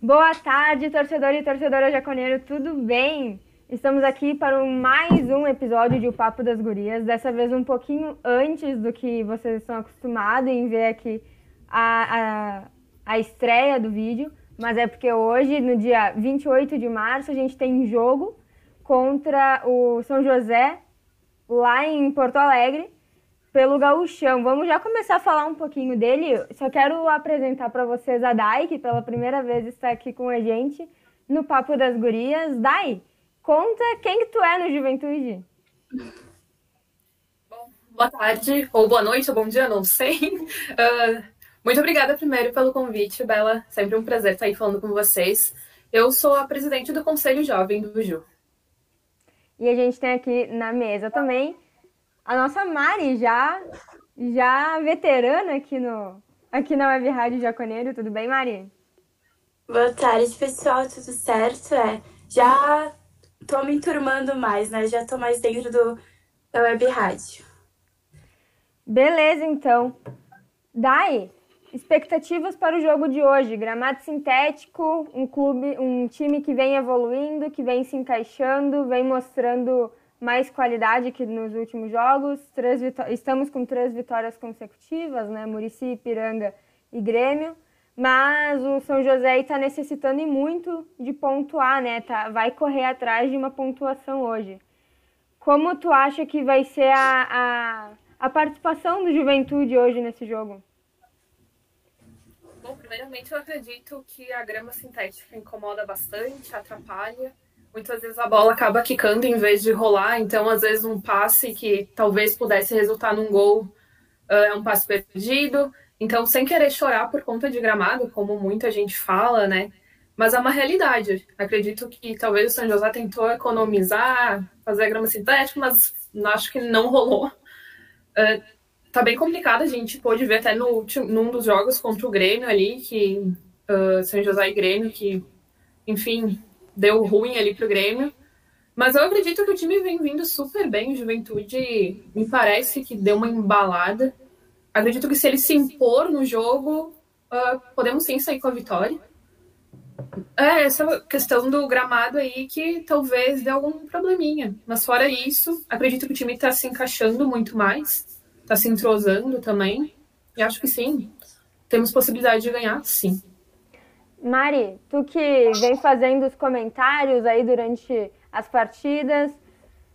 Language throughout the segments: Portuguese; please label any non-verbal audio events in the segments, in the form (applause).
Boa tarde, torcedor e torcedora jaconeiro, tudo bem? Estamos aqui para mais um episódio de O Papo das Gurias, dessa vez um pouquinho antes do que vocês estão acostumados em ver aqui a, a, a estreia do vídeo, mas é porque hoje, no dia 28 de março, a gente tem jogo contra o São José, lá em Porto Alegre, pelo Gauchão. Vamos já começar a falar um pouquinho dele. Só quero apresentar para vocês a Dai, que pela primeira vez está aqui com a gente no Papo das Gurias. Dai, conta quem que tu é no Juventude. Bom, boa tarde, ou boa noite, ou bom dia, não sei. Uh, (laughs) muito obrigada primeiro pelo convite, Bela. Sempre um prazer estar aí falando com vocês. Eu sou a presidente do Conselho Jovem do Ju. E a gente tem aqui na mesa também a nossa Mari, já, já veterana aqui, no, aqui na Web Rádio Jaconeiro. Tudo bem, Mari? Boa tarde, pessoal. Tudo certo? É, já tô me enturmando mais, né? Já tô mais dentro do, da Web Rádio. Beleza, então. Dai, expectativas para o jogo de hoje. Gramado sintético, um clube, um time que vem evoluindo, que vem se encaixando, vem mostrando mais qualidade que nos últimos jogos. Estamos com três vitórias consecutivas, né? Murici, Piranga e Grêmio. Mas o São José está necessitando muito de pontuar, né? Tá, vai correr atrás de uma pontuação hoje. Como tu acha que vai ser a, a, a participação do Juventude hoje nesse jogo? Bom, primeiramente eu acredito que a grama sintética incomoda bastante, atrapalha muitas vezes a bola acaba quicando em vez de rolar, então às vezes um passe que talvez pudesse resultar num gol uh, é um passe perdido. Então, sem querer chorar por conta de gramado, como muita gente fala, né? Mas é uma realidade. Acredito que talvez o São José tentou economizar, fazer grama sintética, mas acho que não rolou. Uh, tá bem complicado, a gente pôde ver até no, num dos jogos contra o Grêmio ali, que uh, São José e Grêmio, que, enfim, deu ruim ali pro Grêmio. Mas eu acredito que o time vem vindo super bem. Juventude me parece que deu uma embalada. Acredito que se ele se impor no jogo, uh, podemos sim sair com a vitória. É essa questão do gramado aí que talvez dê algum probleminha. Mas fora isso, acredito que o time está se encaixando muito mais, está se entrosando também. E acho que sim, temos possibilidade de ganhar, sim. Mari, tu que vem fazendo os comentários aí durante as partidas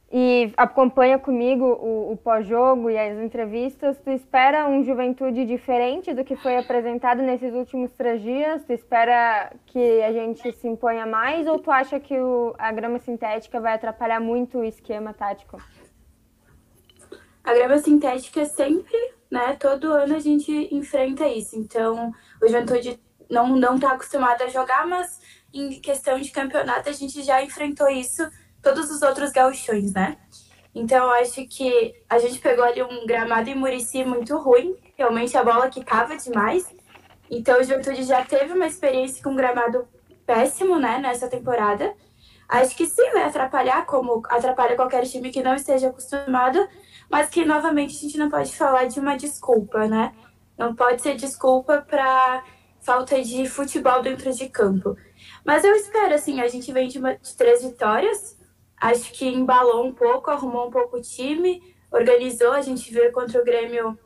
e acompanha comigo o, o pós-jogo e as entrevistas, tu espera um Juventude diferente do que foi apresentado nesses últimos três dias? Tu espera que a gente se imponha mais ou tu acha que o, a grama sintética vai atrapalhar muito o esquema tático? A grama sintética sempre, né? Todo ano a gente enfrenta isso. Então, o Juventude não não está acostumado a jogar, mas em questão de campeonato a gente já enfrentou isso todos os outros gauchões, né? Então acho que a gente pegou ali um gramado em Murici muito ruim, realmente a bola quicava demais. Então o Juventude já teve uma experiência com um gramado péssimo, né, nessa temporada. Acho que sim vai atrapalhar, como atrapalha qualquer time que não esteja acostumado, mas que novamente a gente não pode falar de uma desculpa, né? Não pode ser desculpa para falta de futebol dentro de campo. Mas eu espero, assim, a gente vem de, uma, de três vitórias, acho que embalou um pouco, arrumou um pouco o time, organizou, a gente vê contra o Grêmio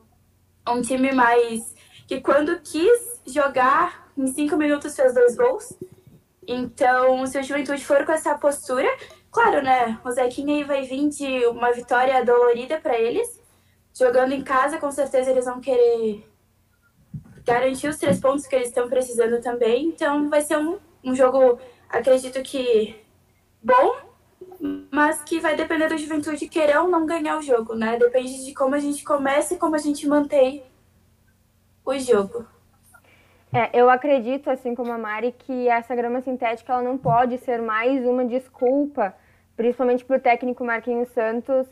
um time mais que quando quis jogar, em cinco minutos fez dois gols. Então, se o Juventude for com essa postura, claro, né? O Zequinha aí vai vir de uma vitória dolorida para eles. Jogando em casa, com certeza eles vão querer garantir os três pontos que eles estão precisando também. Então vai ser um, um jogo, acredito que bom, mas que vai depender da juventude querer ou não ganhar o jogo, né? Depende de como a gente começa e como a gente mantém o jogo. É, eu acredito, assim como a Mari, que essa grama sintética ela não pode ser mais uma desculpa, principalmente para o técnico Marquinhos Santos,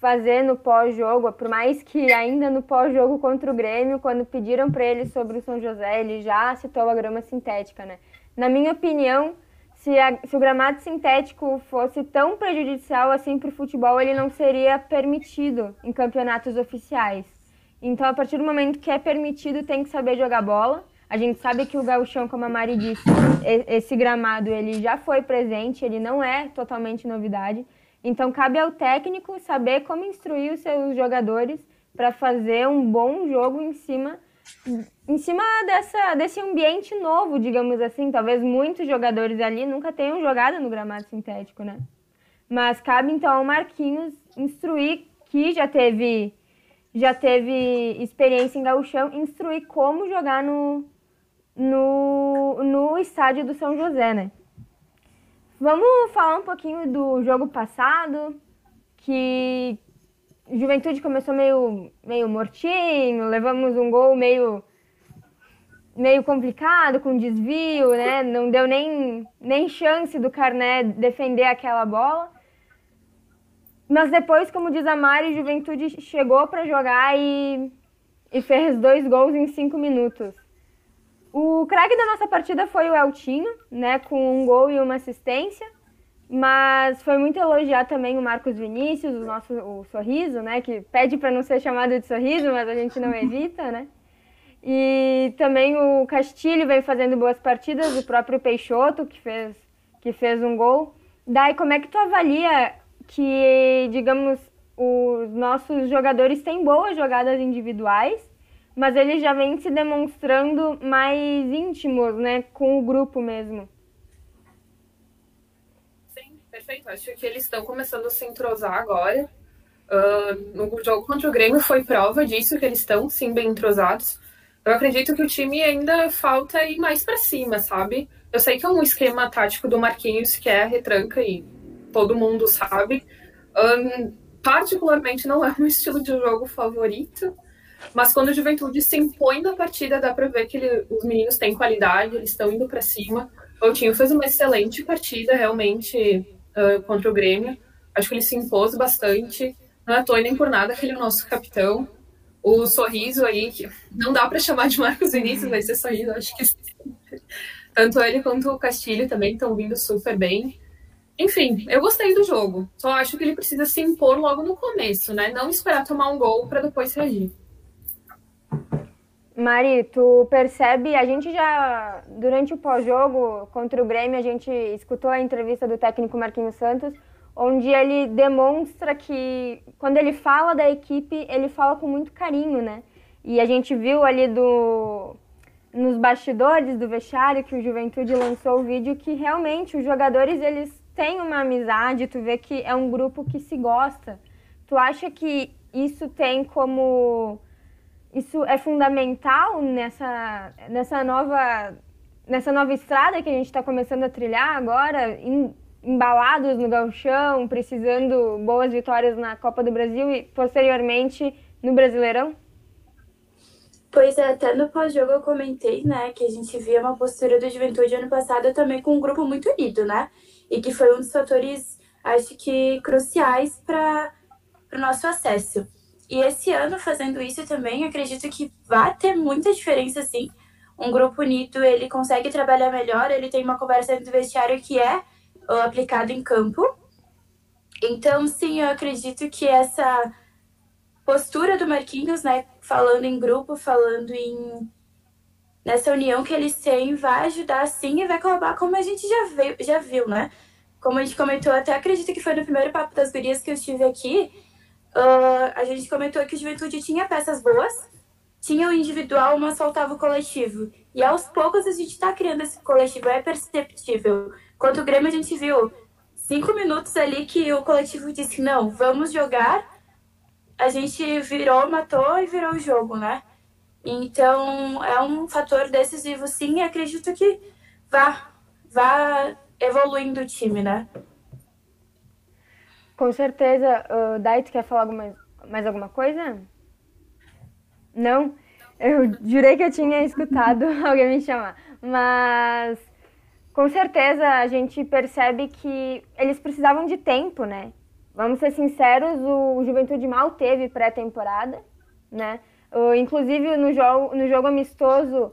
fazer no pós-jogo, por mais que ainda no pós-jogo contra o Grêmio, quando pediram para ele sobre o São José, ele já citou a grama sintética, né? Na minha opinião, se, a, se o gramado sintético fosse tão prejudicial assim para o futebol, ele não seria permitido em campeonatos oficiais. Então, a partir do momento que é permitido, tem que saber jogar bola. A gente sabe que o gauchão, como a Mari disse, esse gramado ele já foi presente, ele não é totalmente novidade. Então cabe ao técnico saber como instruir os seus jogadores para fazer um bom jogo em cima em cima dessa, desse ambiente novo, digamos assim. Talvez muitos jogadores ali nunca tenham jogado no gramado sintético, né? Mas cabe então ao Marquinhos instruir que já teve já teve experiência em gauchão, instruir como jogar no, no, no estádio do São José, né? Vamos falar um pouquinho do jogo passado, que Juventude começou meio, meio mortinho, levamos um gol meio meio complicado, com desvio, né? Não deu nem, nem chance do Carné defender aquela bola. Mas depois, como diz a Mari, Juventude chegou para jogar e, e fez dois gols em cinco minutos. O craque da nossa partida foi o Eltinho, né? Com um gol e uma assistência. Mas foi muito elogiar também o Marcos Vinícius, o nosso o sorriso, né? Que pede para não ser chamado de sorriso, mas a gente não evita, né? E também o Castilho vem fazendo boas partidas, o próprio Peixoto, que fez, que fez um gol. Daí, como é que tu avalia que, digamos, os nossos jogadores têm boas jogadas individuais, mas eles já vêm se demonstrando mais íntimos, né, com o grupo mesmo? Sim, perfeito. Acho que eles estão começando a se entrosar agora. Uh, no jogo contra o Grêmio foi prova disso, que eles estão sim bem entrosados. Eu acredito que o time ainda falta ir mais para cima, sabe? Eu sei que é um esquema tático do Marquinhos que é retranca e todo mundo sabe. Um, particularmente não é meu (laughs) estilo de jogo favorito, mas quando a Juventude se impõe na partida, dá para ver que ele, os meninos têm qualidade, eles estão indo para cima. O Coutinho fez uma excelente partida, realmente, uh, contra o Grêmio. Acho que ele se impôs bastante. Não é à toa nem por nada que ele é o nosso capitão o sorriso aí, que não dá para chamar de Marcos Vinícius, vai ser sorriso, acho que sim. Tanto ele quanto o Castilho também estão vindo super bem. Enfim, eu gostei do jogo. Só acho que ele precisa se impor logo no começo, né? Não esperar tomar um gol para depois reagir. Mari, tu percebe, a gente já, durante o pós-jogo contra o Grêmio, a gente escutou a entrevista do técnico Marquinhos Santos, onde ele demonstra que quando ele fala da equipe, ele fala com muito carinho, né? E a gente viu ali do nos bastidores do vestiário que o Juventude lançou o vídeo que realmente os jogadores eles têm uma amizade, tu vê que é um grupo que se gosta. Tu acha que isso tem como isso é fundamental nessa nessa nova nessa nova estrada que a gente está começando a trilhar agora, em, embalados no gauchão, precisando boas vitórias na Copa do Brasil e posteriormente no Brasileirão? Pois é, até no pós-jogo eu comentei, né, que a gente via uma postura do Juventude ano passado também com um grupo muito unido, né? E que foi um dos fatores, acho que, cruciais para o nosso acesso. E esse ano, fazendo isso também, acredito que vai ter muita diferença, sim. Um grupo unido, ele consegue trabalhar melhor, ele tem uma conversa dentro do vestiário que é aplicado em campo. Então, sim, eu acredito que essa postura do Marquinhos, né, falando em grupo, falando em nessa união que eles têm, vai ajudar sim e vai colaborar como a gente já viu, já viu, né? Como a gente comentou, até acredito que foi no primeiro papo das gurias que eu estive aqui, uh, a gente comentou que o Juventude tinha peças boas, tinha o individual, mas faltava o coletivo. E aos poucos a gente está criando esse coletivo, é perceptível. Quanto o Grêmio, a gente viu cinco minutos ali que o coletivo disse: não, vamos jogar. A gente virou, matou e virou o jogo, né? Então, é um fator decisivo, sim, e acredito que vá, vá evoluindo o time, né? Com certeza. Uh, Dai, tu quer falar alguma, mais alguma coisa? Não? Eu jurei que eu tinha escutado (laughs) alguém me chamar. Mas com certeza a gente percebe que eles precisavam de tempo, né? Vamos ser sinceros, o Juventude mal teve pré-temporada, né? Inclusive no jogo, no jogo amistoso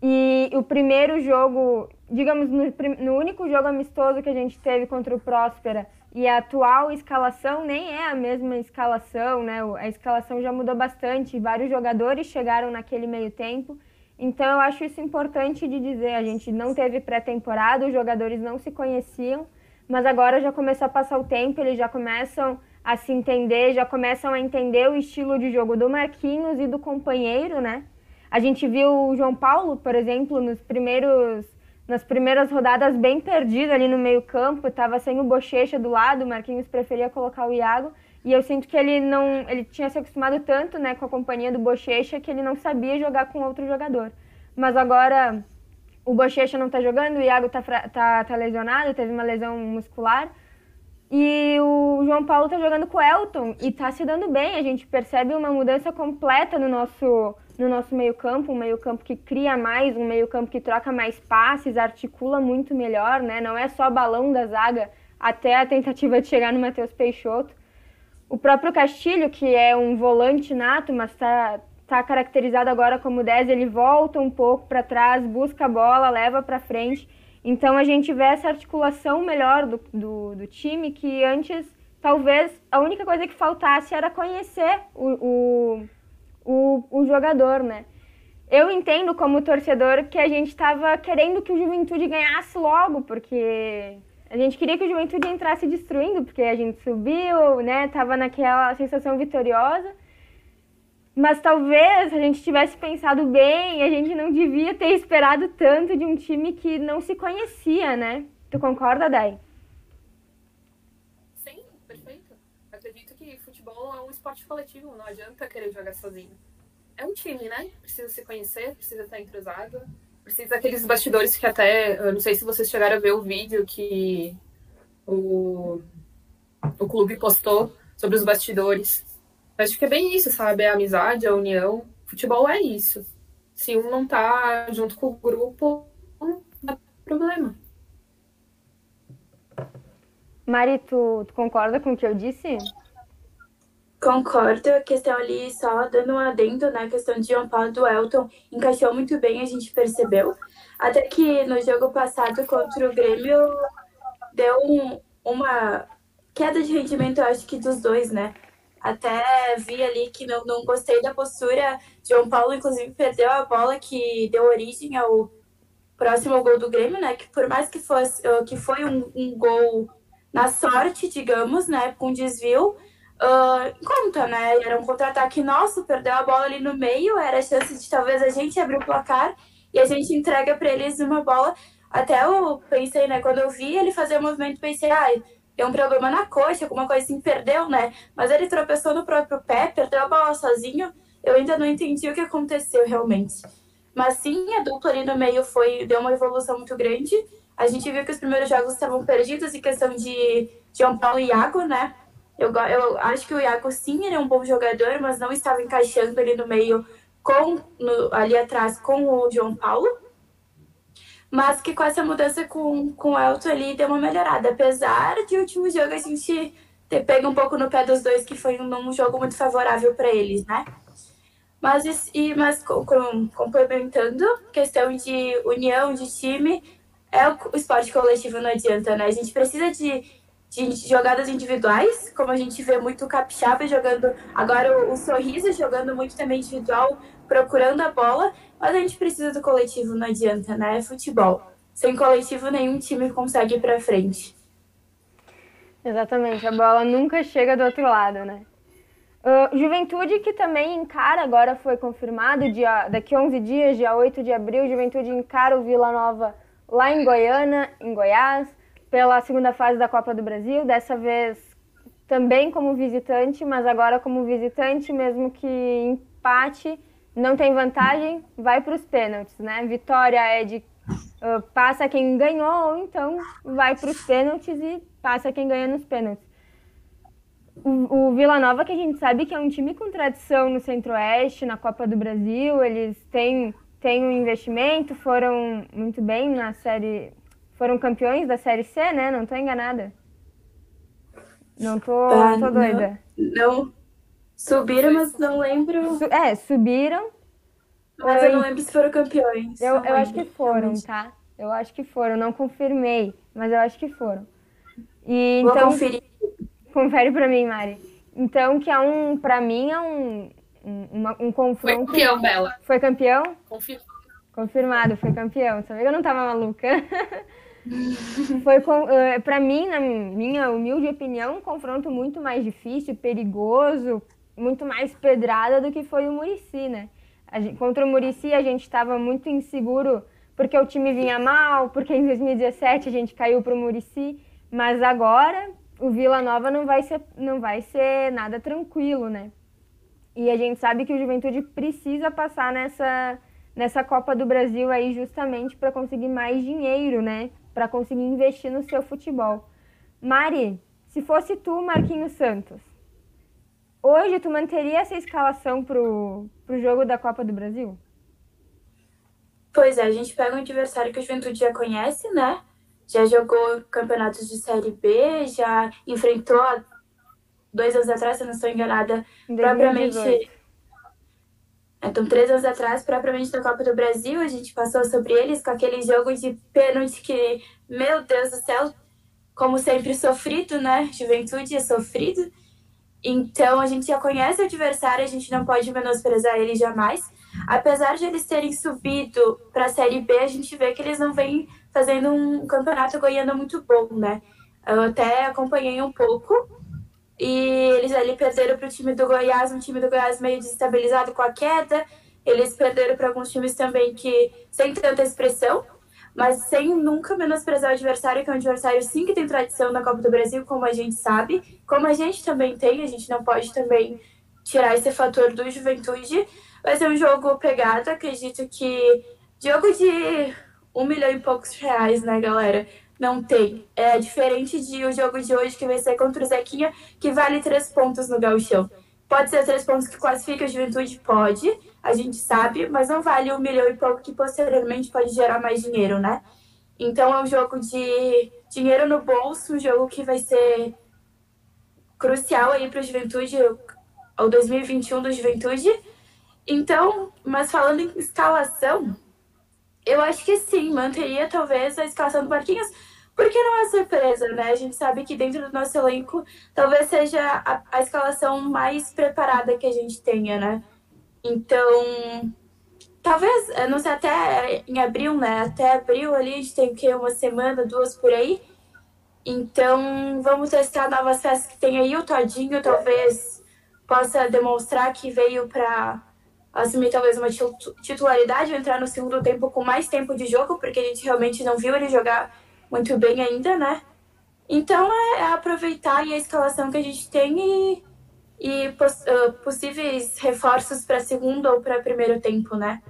e o primeiro jogo, digamos, no, no único jogo amistoso que a gente teve contra o Próspera e a atual escalação nem é a mesma escalação, né? A escalação já mudou bastante, vários jogadores chegaram naquele meio tempo. Então eu acho isso importante de dizer. A gente não teve pré-temporada, os jogadores não se conheciam, mas agora já começou a passar o tempo, eles já começam a se entender, já começam a entender o estilo de jogo do Marquinhos e do companheiro, né? A gente viu o João Paulo, por exemplo, nos primeiros nas primeiras rodadas bem perdido ali no meio-campo, estava sem o Bochecha do lado, o Marquinhos preferia colocar o Iago, e eu sinto que ele não, ele tinha se acostumado tanto, né, com a companhia do Bochecha que ele não sabia jogar com outro jogador. Mas agora o Bochecha não está jogando, o Iago está tá, tá lesionado, teve uma lesão muscular. E o João Paulo está jogando com o Elton e está se dando bem. A gente percebe uma mudança completa no nosso no nosso meio-campo, um meio-campo que cria mais, um meio-campo que troca mais passes, articula muito melhor, né? Não é só balão da zaga até a tentativa de chegar no Matheus Peixoto. O próprio Castilho, que é um volante nato, mas está tá caracterizado agora como 10, ele volta um pouco para trás, busca a bola, leva para frente. Então a gente vê essa articulação melhor do, do, do, time que antes talvez a única coisa que faltasse era conhecer o, o, o, o jogador, né? Eu entendo como torcedor que a gente estava querendo que o Juventude ganhasse logo, porque a gente queria que o Juventude entrasse destruindo, porque a gente subiu, né? Tava naquela sensação vitoriosa. Mas talvez a gente tivesse pensado bem, a gente não devia ter esperado tanto de um time que não se conhecia, né? Tu concorda, Dai? Sim, perfeito. Acredito que futebol é um esporte coletivo, não adianta querer jogar sozinho. É um time, né? Precisa se conhecer, precisa estar entrosado, precisa daqueles bastidores que até, eu não sei se vocês chegaram a ver o vídeo que o, o clube postou sobre os bastidores Acho que é bem isso, sabe? A amizade, a união. Futebol é isso. Se um não tá junto com o grupo, não dá problema. Mari, tu, tu concorda com o que eu disse? Concordo. A questão ali, só dando um adendo, né? A questão de João Paulo do Elton encaixou muito bem, a gente percebeu. Até que no jogo passado contra o Grêmio deu um, uma queda de rendimento, eu acho que dos dois, né? Até vi ali que não, não gostei da postura. João Paulo, inclusive, perdeu a bola que deu origem ao próximo gol do Grêmio, né? Que por mais que fosse que foi um, um gol na sorte, digamos, né? Com desvio, uh, conta, né? Era um contra-ataque nosso, perdeu a bola ali no meio, era a chance de talvez a gente abrir o placar e a gente entrega para eles uma bola. Até eu pensei, né? Quando eu vi ele fazer o movimento, pensei, ah, deu um problema na coxa, alguma coisa assim, perdeu, né? Mas ele tropeçou no próprio pé, perdeu a bola sozinho. Eu ainda não entendi o que aconteceu realmente. Mas sim, a dupla ali no meio foi deu uma evolução muito grande. A gente viu que os primeiros jogos estavam perdidos em questão de João Paulo e Iago, né? Eu, eu acho que o Iago sim ele é um bom jogador, mas não estava encaixando ali no meio com no, ali atrás com o João Paulo mas que com essa mudança com, com o Elton ali deu uma melhorada. Apesar de último jogo a gente ter pego um pouco no pé dos dois, que foi um, um jogo muito favorável para eles, né? Mas, e, mas com, com, complementando, questão de união, de time, é o, o esporte coletivo, não adianta, né? A gente precisa de, de jogadas individuais, como a gente vê muito o Capixaba jogando, agora o, Sorriso jogando muito também individual, procurando a bola, mas a gente precisa do coletivo, não adianta, né? É futebol. Sem coletivo, nenhum time consegue ir pra frente. Exatamente, a bola nunca chega do outro lado, né? Uh, Juventude que também encara, agora foi confirmado, dia, daqui 11 dias, dia 8 de abril, Juventude encara o Vila Nova lá em Goiânia, em Goiás, pela segunda fase da Copa do Brasil, dessa vez também como visitante, mas agora como visitante, mesmo que empate, não tem vantagem, vai para os pênaltis, né? Vitória é de uh, passa quem ganhou, ou então vai para os pênaltis e passa quem ganha nos pênaltis. O, o Vila Nova, que a gente sabe que é um time com tradição no Centro-Oeste, na Copa do Brasil, eles têm, têm um investimento, foram muito bem na série. Foram campeões da Série C, né? Não estou enganada. Não tô, ah, tô doida. Não, não, Subiram, mas não lembro. É, subiram. Mas eu não lembro se foram campeões. Eu, eu acho que foram, tá? Eu acho que foram. Não confirmei, mas eu acho que foram. E, Vou então, conferir. Confere pra mim, Mari. Então, que é um, pra mim, é um, um, uma, um confronto. Foi campeão, Bela. Foi campeão? Confirmado. Confirmado, foi campeão. Sabia que eu não tava maluca. (laughs) (laughs) foi uh, para mim, na minha humilde opinião, um confronto muito mais difícil, perigoso, muito mais pedrada do que foi o Murici, né? Gente, contra o Murici a gente estava muito inseguro porque o time vinha mal, porque em 2017 a gente caiu para o Murici, mas agora o Vila Nova não vai ser não vai ser nada tranquilo, né? E a gente sabe que o Juventude precisa passar nessa nessa Copa do Brasil aí justamente para conseguir mais dinheiro, né? Para conseguir investir no seu futebol. Mari, se fosse tu, Marquinhos Santos, hoje tu manteria essa escalação pro, pro jogo da Copa do Brasil? Pois é, a gente pega um adversário que o Juventude já conhece, né? Já jogou campeonatos de Série B, já enfrentou dois anos atrás, se não estou enganada, propriamente então, três anos atrás, propriamente na Copa do Brasil, a gente passou sobre eles com aquele jogo de pênalti que, meu Deus do céu, como sempre sofrido, né? Juventude é sofrido. Então, a gente já conhece o adversário, a gente não pode menosprezar ele jamais. Apesar de eles terem subido para a Série B, a gente vê que eles não vêm fazendo um campeonato goiano muito bom, né? Eu até acompanhei um pouco e eles ali perderam para o time do Goiás, um time do Goiás meio desestabilizado com a queda. Eles perderam para alguns times também que sem tanta expressão, mas sem nunca menosprezar o adversário, que é um adversário sim que tem tradição na Copa do Brasil, como a gente sabe, como a gente também tem, a gente não pode também tirar esse fator do Juventude. Vai ser um jogo pegado, acredito que jogo de um milhão e poucos reais, né, galera? Não tem. É diferente de o jogo de hoje, que vai ser contra o Zequinha, que vale três pontos no gauchão. Pode ser três pontos que classifica a juventude? Pode, a gente sabe, mas não vale um milhão e pouco que posteriormente pode gerar mais dinheiro, né? Então é um jogo de dinheiro no bolso, um jogo que vai ser crucial aí para a juventude, o 2021 do juventude. Então, mas falando em escalação, eu acho que sim, manteria talvez a escalação do Marquinhos, porque não é surpresa, né? A gente sabe que dentro do nosso elenco talvez seja a, a escalação mais preparada que a gente tenha, né? Então, talvez, não sei, até em abril, né? Até abril ali a gente tem que uma semana, duas por aí. Então, vamos testar novas peças que tem aí. O Todinho talvez possa demonstrar que veio para assumir talvez uma titularidade, entrar no segundo tempo com mais tempo de jogo, porque a gente realmente não viu ele jogar muito bem ainda, né? Então é, é aproveitar a escalação que a gente tem e, e poss, uh, possíveis reforços para segundo ou para primeiro tempo, né?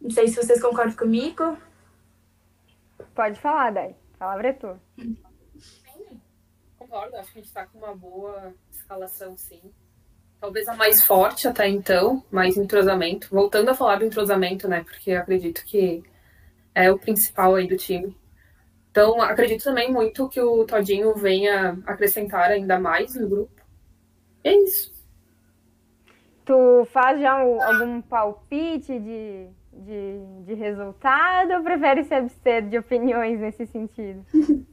Não sei se vocês concordam comigo. Pode falar, Dai. A palavra é tua. Concordo, acho que a gente está com uma boa escalação, sim talvez a mais forte até então, mais entrosamento. Voltando a falar do entrosamento, né? Porque acredito que é o principal aí do time. Então, acredito também muito que o Todinho venha acrescentar ainda mais no grupo. E é isso. Tu faz já algum palpite de, de, de resultado ou prefere se abster de opiniões nesse sentido? (laughs)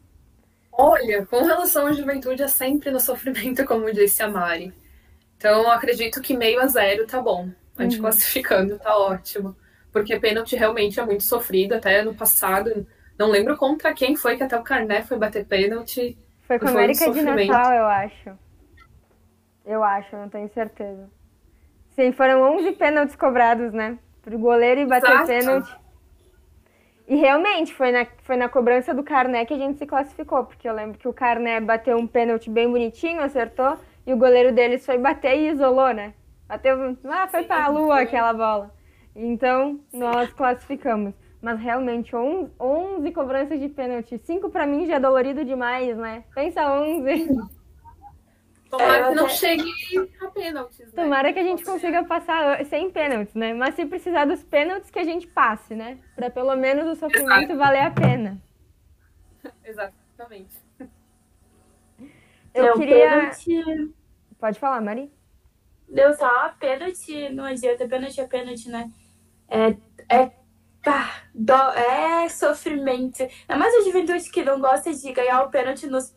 Olha, com relação à juventude, é sempre no sofrimento, (laughs) como disse a Mari. Então, acredito que meio a zero tá bom. A gente uhum. classificando tá ótimo. Porque pênalti realmente é muito sofrido. Até no passado, não lembro contra quem foi que até o Carné foi bater pênalti. Foi com a América um de Natal, eu acho. Eu acho, não tenho certeza. Sim, foram 11 pênaltis cobrados, né? Pro goleiro e bater Exato. pênalti. E realmente, foi na, foi na cobrança do Carné que a gente se classificou, porque eu lembro que o Carné bateu um pênalti bem bonitinho, acertou, e o goleiro deles foi bater e isolou, né? Bateu. Ah, foi pra lua aquela bola. Então, nós classificamos. Mas realmente, 11 cobranças de pênalti. 5 pra mim já é dolorido demais, né? Pensa 11. Tomara é, que não chegue a pênaltis. Né? Tomara que a gente consiga passar sem pênaltis, né? Mas se precisar dos pênaltis, que a gente passe, né? Pra pelo menos o sofrimento Exato. valer a pena. (laughs) Exatamente. Eu não, queria. Pênalti... Pode falar, Mari. Deu só pênalti, não adianta, pênalti é pênalti, né? É, é, pá, dó, é sofrimento. É mais a juventude que não gosta de ganhar o pênalti nos,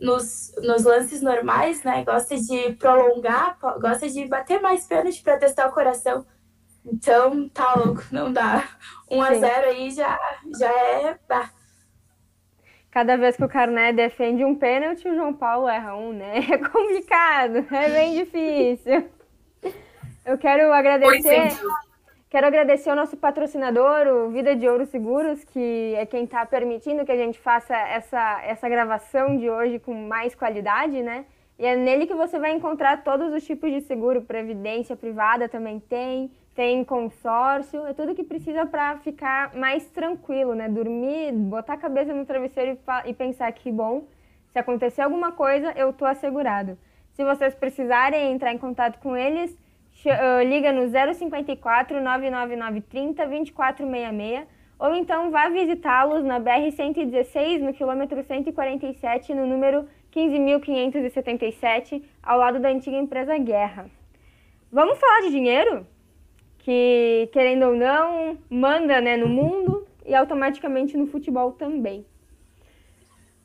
nos, nos lances normais, né? Gosta de prolongar, gosta de bater mais pênalti para testar o coração. Então, tá louco, não dá. 1 a 0 aí já, já é. Bah. Cada vez que o Carné defende um pênalti, o João Paulo erra um, né? (laughs) É complicado, é bem difícil. Eu quero agradecer. Quero agradecer ao nosso patrocinador, o Vida de Ouro Seguros, que é quem está permitindo que a gente faça essa, essa gravação de hoje com mais qualidade, né? E é nele que você vai encontrar todos os tipos de seguro, previdência privada também tem, tem consórcio, é tudo que precisa para ficar mais tranquilo, né? Dormir, botar a cabeça no travesseiro e, e pensar que, bom, se acontecer alguma coisa, eu tô assegurado. Se vocês precisarem entrar em contato com eles, liga no 054 99930 2466 ou então vá visitá-los na BR-116, no quilômetro 147, no número 15.577, ao lado da antiga empresa Guerra. Vamos falar de dinheiro? Que, querendo ou não, manda né, no mundo (laughs) e automaticamente no futebol também.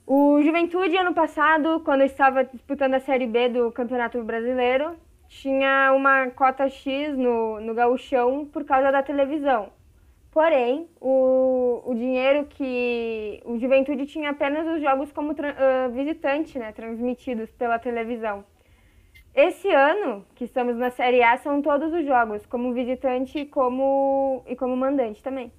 O Juventude, ano passado, quando estava disputando a Série B do Campeonato Brasileiro, tinha uma cota X no, no gauchão por causa da televisão. Porém, o, o dinheiro que o Juventude tinha apenas os jogos como uh, visitante, né, transmitidos pela televisão. Esse ano, que estamos na Série A, são todos os jogos, como visitante como, e como mandante também.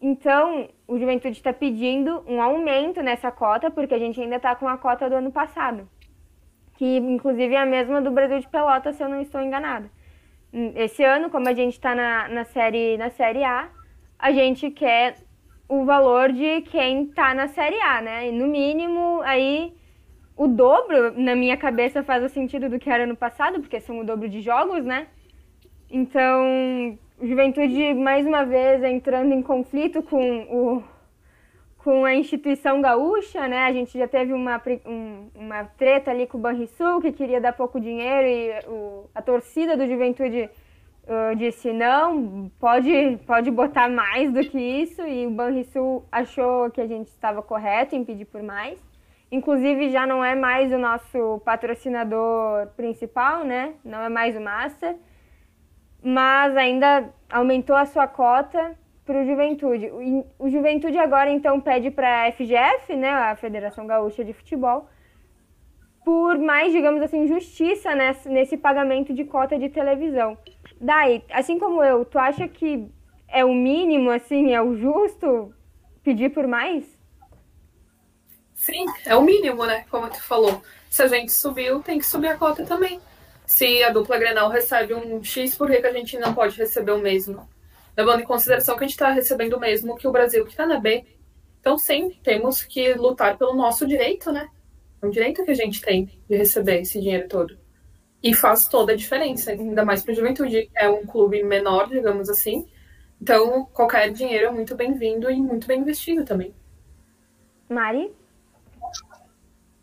Então, o Juventude está pedindo um aumento nessa cota, porque a gente ainda está com a cota do ano passado que inclusive é a mesma do Brasil de Pelotas, se eu não estou enganada. Esse ano, como a gente está na, na, série, na Série A, a gente quer o valor de quem está na Série A, né? E no mínimo, aí o dobro, na minha cabeça, faz o sentido do que era no passado, porque são o dobro de jogos, né? Então, Juventude, mais uma vez, entrando em conflito com o, com a instituição gaúcha, né? A gente já teve uma, um, uma treta ali com o Banrisul, que queria dar pouco dinheiro e o, a torcida do Juventude uh, disse não, pode, pode botar mais do que isso e o Banrisul achou que a gente estava correto em pedir por mais. Inclusive já não é mais o nosso patrocinador principal, né? Não é mais o Master, mas ainda aumentou a sua cota para o Juventude. O Juventude agora então pede para a FGF, né, a Federação Gaúcha de Futebol, por mais, digamos assim, justiça nesse, nesse pagamento de cota de televisão. Daí, assim como eu, tu acha que é o mínimo, assim, é o justo pedir por mais? Sim, é o mínimo, né? Como tu falou. Se a gente subiu, tem que subir a cota também. Se a dupla Grenal recebe um X, por que a gente não pode receber o mesmo? Levando em consideração que a gente está recebendo o mesmo que o Brasil que está na B. Então, sim, temos que lutar pelo nosso direito, né? É um direito que a gente tem de receber esse dinheiro todo. E faz toda a diferença, ainda mais para a juventude. É um clube menor, digamos assim. Então, qualquer dinheiro é muito bem-vindo e muito bem investido também. Mari?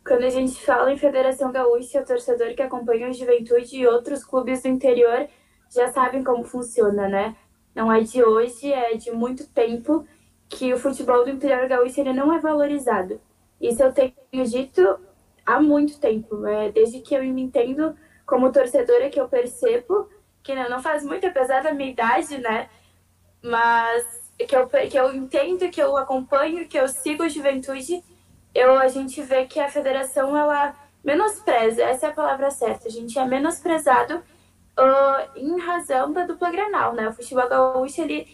Quando a gente fala em Federação Gaúcha, o torcedor que acompanha o Juventude e outros clubes do interior já sabem como funciona, né? Não é de hoje, é de muito tempo que o futebol do interior gaúcho ele não é valorizado. Isso eu tenho dito há muito tempo, é, desde que eu me entendo como torcedora que eu percebo, que não faz muito, apesar da minha idade, né? Mas que eu, que eu entendo, que eu acompanho, que eu sigo a juventude, eu, a gente vê que a federação, ela menospreza, essa é a palavra certa, a gente é menosprezado uh, em razão da dupla Grenal, né? O futebol gaúcho, ele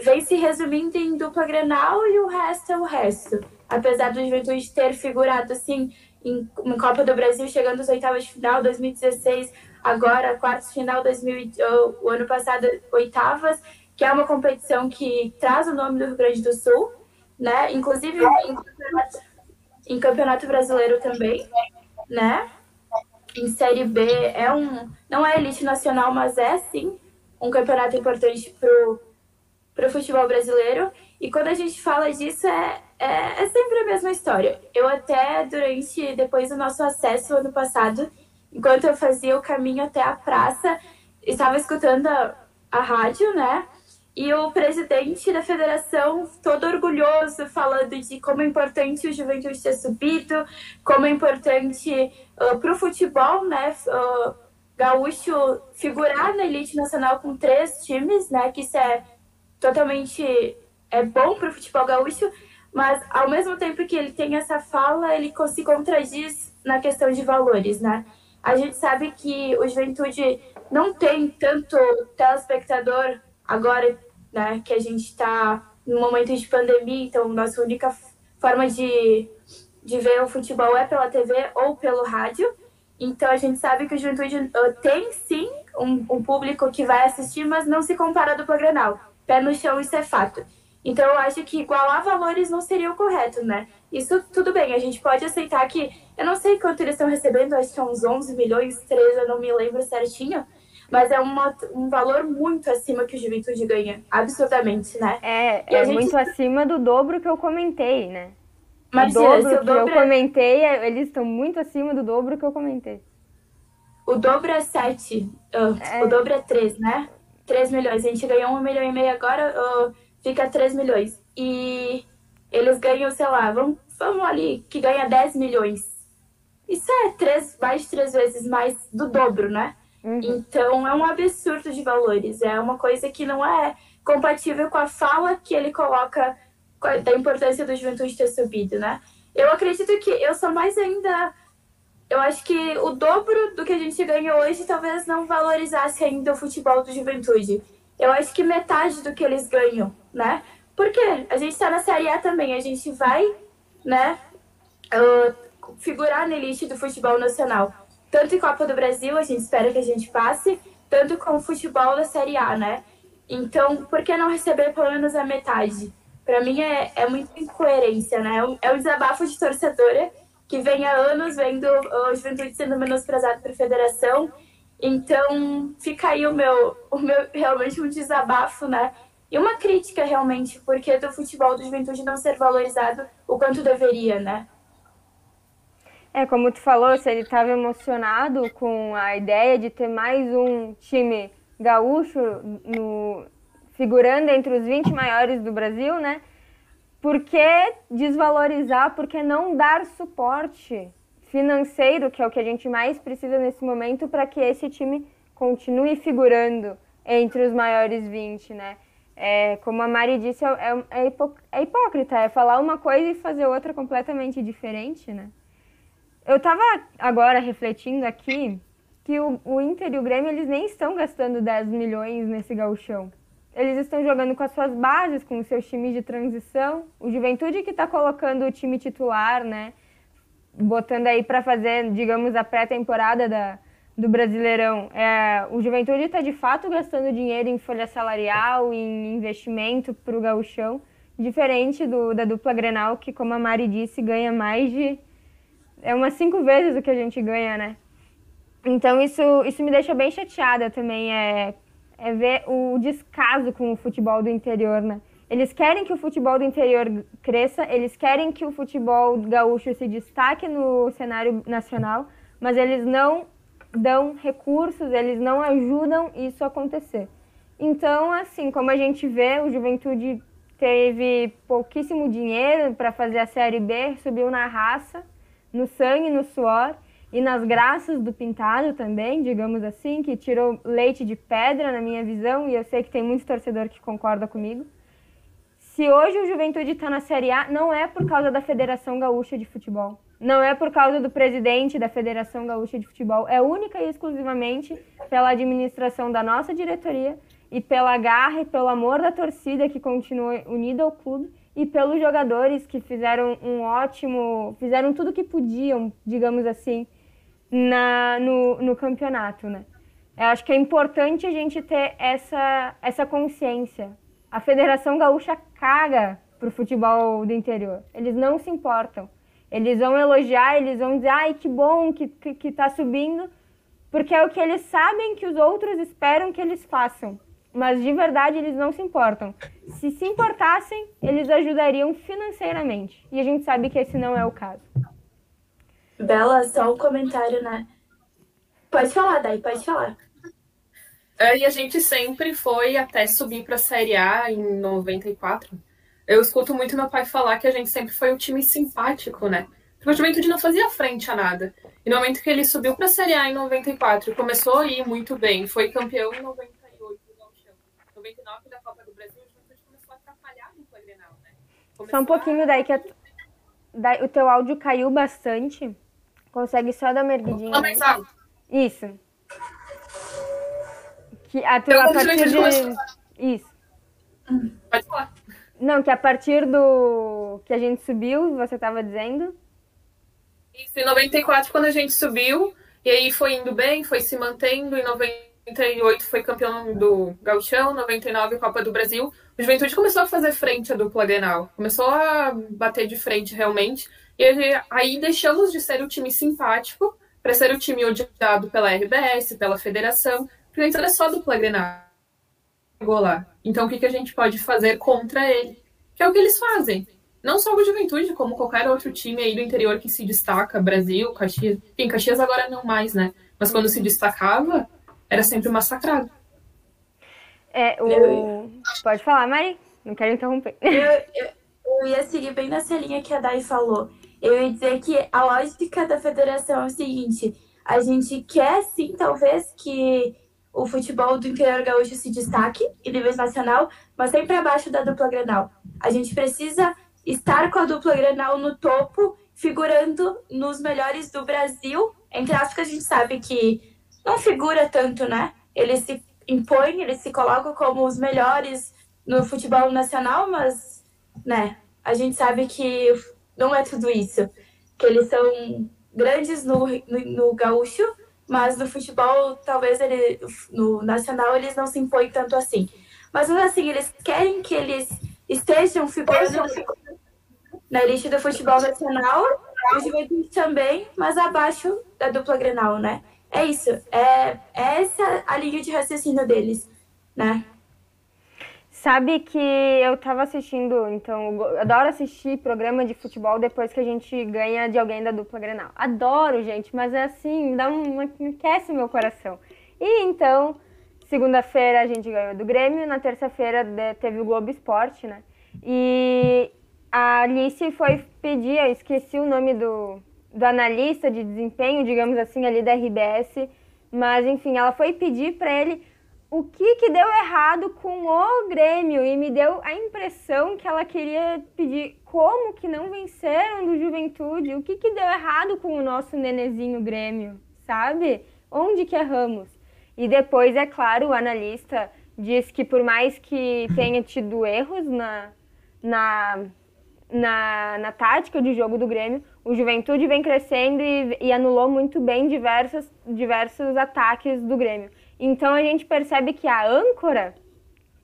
vem se resumindo em dupla Grenal e o resto é o resto. Apesar do Juventude ter figurado, assim, em, em Copa do Brasil, chegando às oitavas de final, 2016, agora quartos final, 2000, uh, o ano passado, oitavas, que é uma competição que traz o nome do Rio Grande do Sul, né? Inclusive em campeonato, em campeonato brasileiro também, né? Em Série B é um. Não é elite nacional, mas é sim um campeonato importante para o futebol brasileiro. E quando a gente fala disso, é, é, é, sempre a mesma história. Eu até, durante, depois do nosso acesso ano passado, enquanto eu fazia o caminho até a praça, estava escutando a, a rádio, né? E o presidente da federação, todo orgulhoso, falando de como é importante o Juventude ter subido, como é importante uh, para o futebol, né? Uh, gaúcho figurar na elite nacional com três times, né? Que isso é totalmente é bom para o futebol gaúcho, mas ao mesmo tempo que ele tem essa fala, ele se contradiz na questão de valores, né? A gente sabe que o Juventude não tem tanto telespectador agora, né? Que a gente está no momento de pandemia, então nossa única forma de, de ver o futebol é pela TV ou pelo rádio. Então a gente sabe que o Juventude uh, tem sim um, um, público que vai assistir, mas não se compara do Grenal. Pé no chão, isso é fato. Então eu acho que igualar valores não seria o correto, né? Isso tudo bem, a gente pode aceitar que. Eu não sei quanto eles estão recebendo, acho que é uns 11 milhões, 13, eu não me lembro certinho. Mas é uma, um valor muito acima que o Juventude ganha, absurdamente, né? É, é gente... muito acima do dobro que eu comentei, né? Mas o dobro que dobro eu é... comentei, eles estão muito acima do dobro que eu comentei. O dobro é 7, uh, é... o dobro é 3, né? 3 milhões. A gente ganhou 1 milhão e meio agora, uh, fica 3 milhões. E eles ganham, sei lá, vamos, vamos ali, que ganha 10 milhões. Isso é três, mais de três vezes mais do dobro, né? Uhum. Então é um absurdo de valores. É uma coisa que não é compatível com a fala que ele coloca da importância do juventude ter subido, né? Eu acredito que eu sou mais ainda. Eu acho que o dobro do que a gente ganha hoje talvez não valorizasse ainda o futebol do juventude. Eu acho que metade do que eles ganham, né? Porque a gente está na Série A também, a gente vai, né, uh, figurar na elite do futebol nacional. Tanto Copa do Brasil, a gente espera que a gente passe, tanto com o futebol da Série A, né? Então, por que não receber pelo menos a metade? Para mim é, é muita incoerência, né? É um, é um desabafo de torcedora que vem há anos vendo o Juventude sendo menosprezado por federação. Então, fica aí o meu, o meu realmente um desabafo, né? E uma crítica realmente, porque do futebol do Juventude não ser valorizado o quanto deveria, né? É, como tu falou, se ele estava emocionado com a ideia de ter mais um time gaúcho no, figurando entre os 20 maiores do Brasil, né? Por que desvalorizar? Por que não dar suporte financeiro, que é o que a gente mais precisa nesse momento, para que esse time continue figurando entre os maiores 20, né? É, como a Mari disse, é, é, hipo, é hipócrita, é falar uma coisa e fazer outra completamente diferente, né? Eu tava agora refletindo aqui que o, o Inter e o Grêmio, eles nem estão gastando 10 milhões nesse gauchão eles estão jogando com as suas bases, com os seus times de transição. O Juventude que está colocando o time titular, né? Botando aí para fazer, digamos, a pré-temporada da, do Brasileirão. É, o Juventude está de fato gastando dinheiro em folha salarial, em investimento para o gauchão, diferente do, da dupla Grenal, que, como a Mari disse, ganha mais de... É umas cinco vezes o que a gente ganha, né? Então isso, isso me deixa bem chateada também. É, é ver o descaso com o futebol do interior, né? Eles querem que o futebol do interior cresça, eles querem que o futebol gaúcho se destaque no cenário nacional, mas eles não dão recursos, eles não ajudam isso acontecer. Então, assim, como a gente vê, o Juventude teve pouquíssimo dinheiro para fazer a Série B, subiu na raça, no sangue, no suor, e nas graças do pintado também, digamos assim, que tirou leite de pedra na minha visão, e eu sei que tem muito torcedor que concorda comigo. Se hoje o Juventude está na Série A, não é por causa da Federação Gaúcha de Futebol. Não é por causa do presidente da Federação Gaúcha de Futebol. É única e exclusivamente pela administração da nossa diretoria e pela garra e pelo amor da torcida que continua unida ao clube e pelos jogadores que fizeram um ótimo, fizeram tudo que podiam, digamos assim, na, no, no campeonato, né? Eu acho que é importante a gente ter essa, essa consciência. A Federação Gaúcha caga pro futebol do interior. Eles não se importam. Eles vão elogiar, eles vão dizer, ai, que bom que, que, que tá subindo, porque é o que eles sabem que os outros esperam que eles façam. Mas de verdade eles não se importam. Se se importassem, eles ajudariam financeiramente. E a gente sabe que esse não é o caso. Bela, só um comentário, né? Pode falar, Dai, pode falar. É, e a gente sempre foi até subir para a Série A em 94. Eu escuto muito meu pai falar que a gente sempre foi um time simpático, né? Porque o Juventude não fazia frente a nada. E no momento que ele subiu para a Série A em 94, começou a ir muito bem, foi campeão em 98 do Gauchão. 99 da Copa do Brasil, o Juventude começou a atrapalhar no Grenal, né? Começou só um pouquinho daí que a... daí, o teu áudio caiu bastante. Consegue só dar uma erguidinha. mais alto. Isso. Que a tua, a partir de... Isso. Pode falar. Não, que a partir do que a gente subiu, você estava dizendo? Isso, em 94, quando a gente subiu, e aí foi indo bem, foi se mantendo. Em 98 foi campeão do Gauchão, 99 Copa do Brasil. O Juventude começou a fazer frente à dupla Grenal. Começou a bater de frente realmente. E aí deixamos de ser o time simpático para ser o time odiado pela RBS, pela federação, porque então era só dupla Grenal. Lá. Então o que, que a gente pode fazer contra ele? Que é o que eles fazem não só o Juventude, como qualquer outro time aí do interior que se destaca, Brasil, Caxias. Enfim, Caxias agora não mais, né? Mas quando se destacava, era sempre massacrado. É, o... Pode falar, Mari. Não quero interromper. Eu, eu, (laughs) eu ia seguir bem nessa linha que a Dai falou. Eu ia dizer que a lógica da federação é o seguinte: a gente quer sim, talvez, que o futebol do interior gaúcho se destaque em nível nacional, mas sempre abaixo da dupla granal. A gente precisa estar com a dupla Grenal no topo, figurando nos melhores do Brasil. Entre aspas, a gente sabe que não figura tanto, né? Eles se impõem, eles se colocam como os melhores no futebol nacional, mas, né, a gente sabe que não é tudo isso. Que eles são grandes no, no, no gaúcho, mas no futebol, talvez ele, no nacional, eles não se impõem tanto assim. Mas assim, eles querem que eles estejam figurando na lista do futebol nacional, o Juventude também, mas abaixo da dupla Grenal, né? É isso, é, é essa a linha de raciocínio deles, né? Sabe que eu tava assistindo, então, eu adoro assistir programa de futebol depois que a gente ganha de alguém da dupla Grenal. Adoro, gente, mas é assim, dá um, aquece meu coração. E então, segunda-feira a gente ganhou do Grêmio, na terça-feira teve o Globo Esporte, né? E a Alice foi pedir, eu esqueci o nome do, do analista de desempenho, digamos assim, ali da RBS, mas enfim, ela foi pedir para ele o que, que deu errado com o Grêmio e me deu a impressão que ela queria pedir como que não venceram do Juventude, o que, que deu errado com o nosso nenezinho Grêmio, sabe? Onde que erramos? E depois, é claro, o analista diz que por mais que tenha tido erros na, na na, na tática de jogo do Grêmio, o Juventude vem crescendo e, e anulou muito bem diversos, diversos ataques do Grêmio. Então a gente percebe que a âncora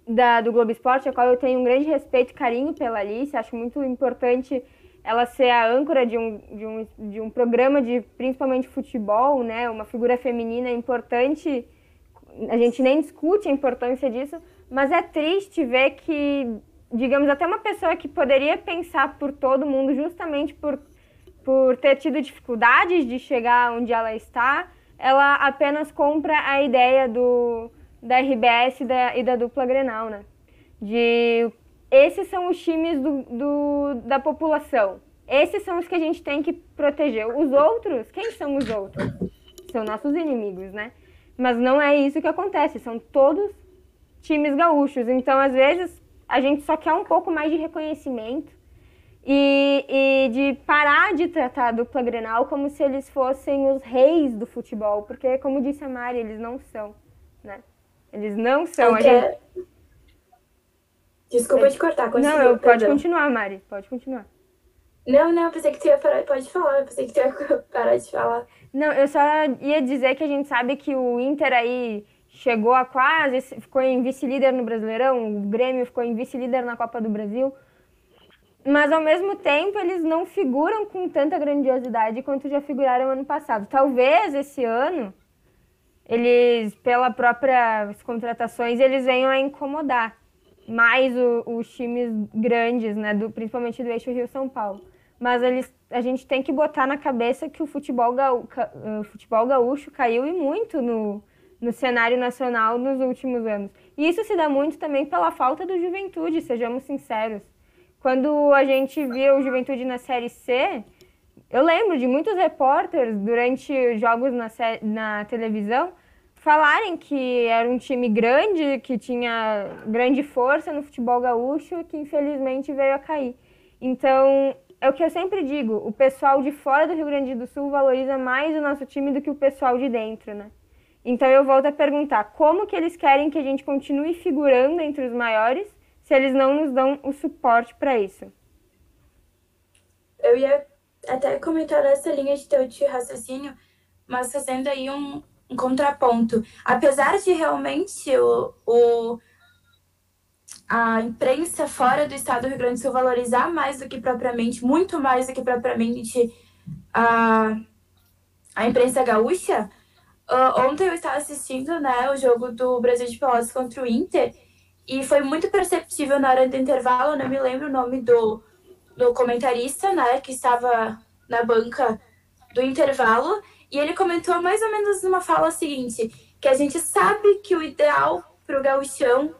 da, do Globo Esporte, a qual eu tenho um grande respeito e carinho pela Alice, acho muito importante ela ser a âncora de um, de um, de um programa de principalmente futebol, né? Uma figura feminina importante. A gente nem discute a importância disso, mas é triste ver que digamos, até uma pessoa que poderia pensar por todo mundo justamente por, por ter tido dificuldades de chegar onde ela está, ela apenas compra a ideia do, da RBS e da, e da dupla Grenal, né? De esses são os times do, do, da população. Esses são os que a gente tem que proteger. Os outros, quem são os outros? São nossos inimigos, né? Mas não é isso que acontece, são todos times gaúchos. Então, às vezes, a gente só quer um pouco mais de reconhecimento e, e, de parar de tratar a dupla Grenal como se eles fossem os reis do futebol, porque, como disse a Mari, eles não são, né? Eles não são. a gente... Desculpa te cortar, continua. Não, eu, pode continuar, Mari, pode continuar. Não, não, pensei que tu ia parar, pode falar, pensei que tu ia (laughs) parar de falar. Não, eu só ia dizer que a gente sabe que o Inter aí chegou a quase, ficou em vice-líder no Brasileirão, o Grêmio ficou em vice-líder na Copa do Brasil. Mas ao mesmo tempo, eles não figuram com tanta grandiosidade quanto já figuraram ano passado. Talvez esse ano eles, pela própria contratações, eles venham a incomodar mais o, os times grandes, né, do, principalmente do eixo Rio-São Paulo. Mas eles, a gente tem que botar na cabeça que o futebol, gaú, o futebol gaúcho caiu e muito no, no cenário nacional nos últimos anos. E isso se dá muito também pela falta do Juventude, sejamos sinceros. Quando a gente via o Juventude na Série C, Eu lembro de muitos repórteres durante jogos na, na televisão falarem que era um time grande, que tinha grande força no futebol gaúcho que infelizmente veio a cair. Então, é o que eu sempre digo, o pessoal de fora do Rio Grande do Sul valoriza mais o nosso time do que o pessoal de dentro, né? Então eu volto a perguntar, como que eles querem que a gente continue figurando entre os maiores se eles não nos dão o suporte para isso? Eu ia até comentar essa linha de teu de raciocínio, mas fazendo aí um, um contraponto. Apesar de realmente o, o, a imprensa fora do estado do Rio Grande do Sul valorizar mais do que propriamente, muito mais do que propriamente a, a imprensa gaúcha, uh, ontem eu estava assistindo né, o jogo do Brasil de Pelotas contra o Inter e foi muito perceptível na hora do intervalo, não me lembro o nome do, do comentarista, né, que estava na banca do intervalo, e ele comentou mais ou menos numa fala seguinte, que a gente sabe que o ideal para o gauchão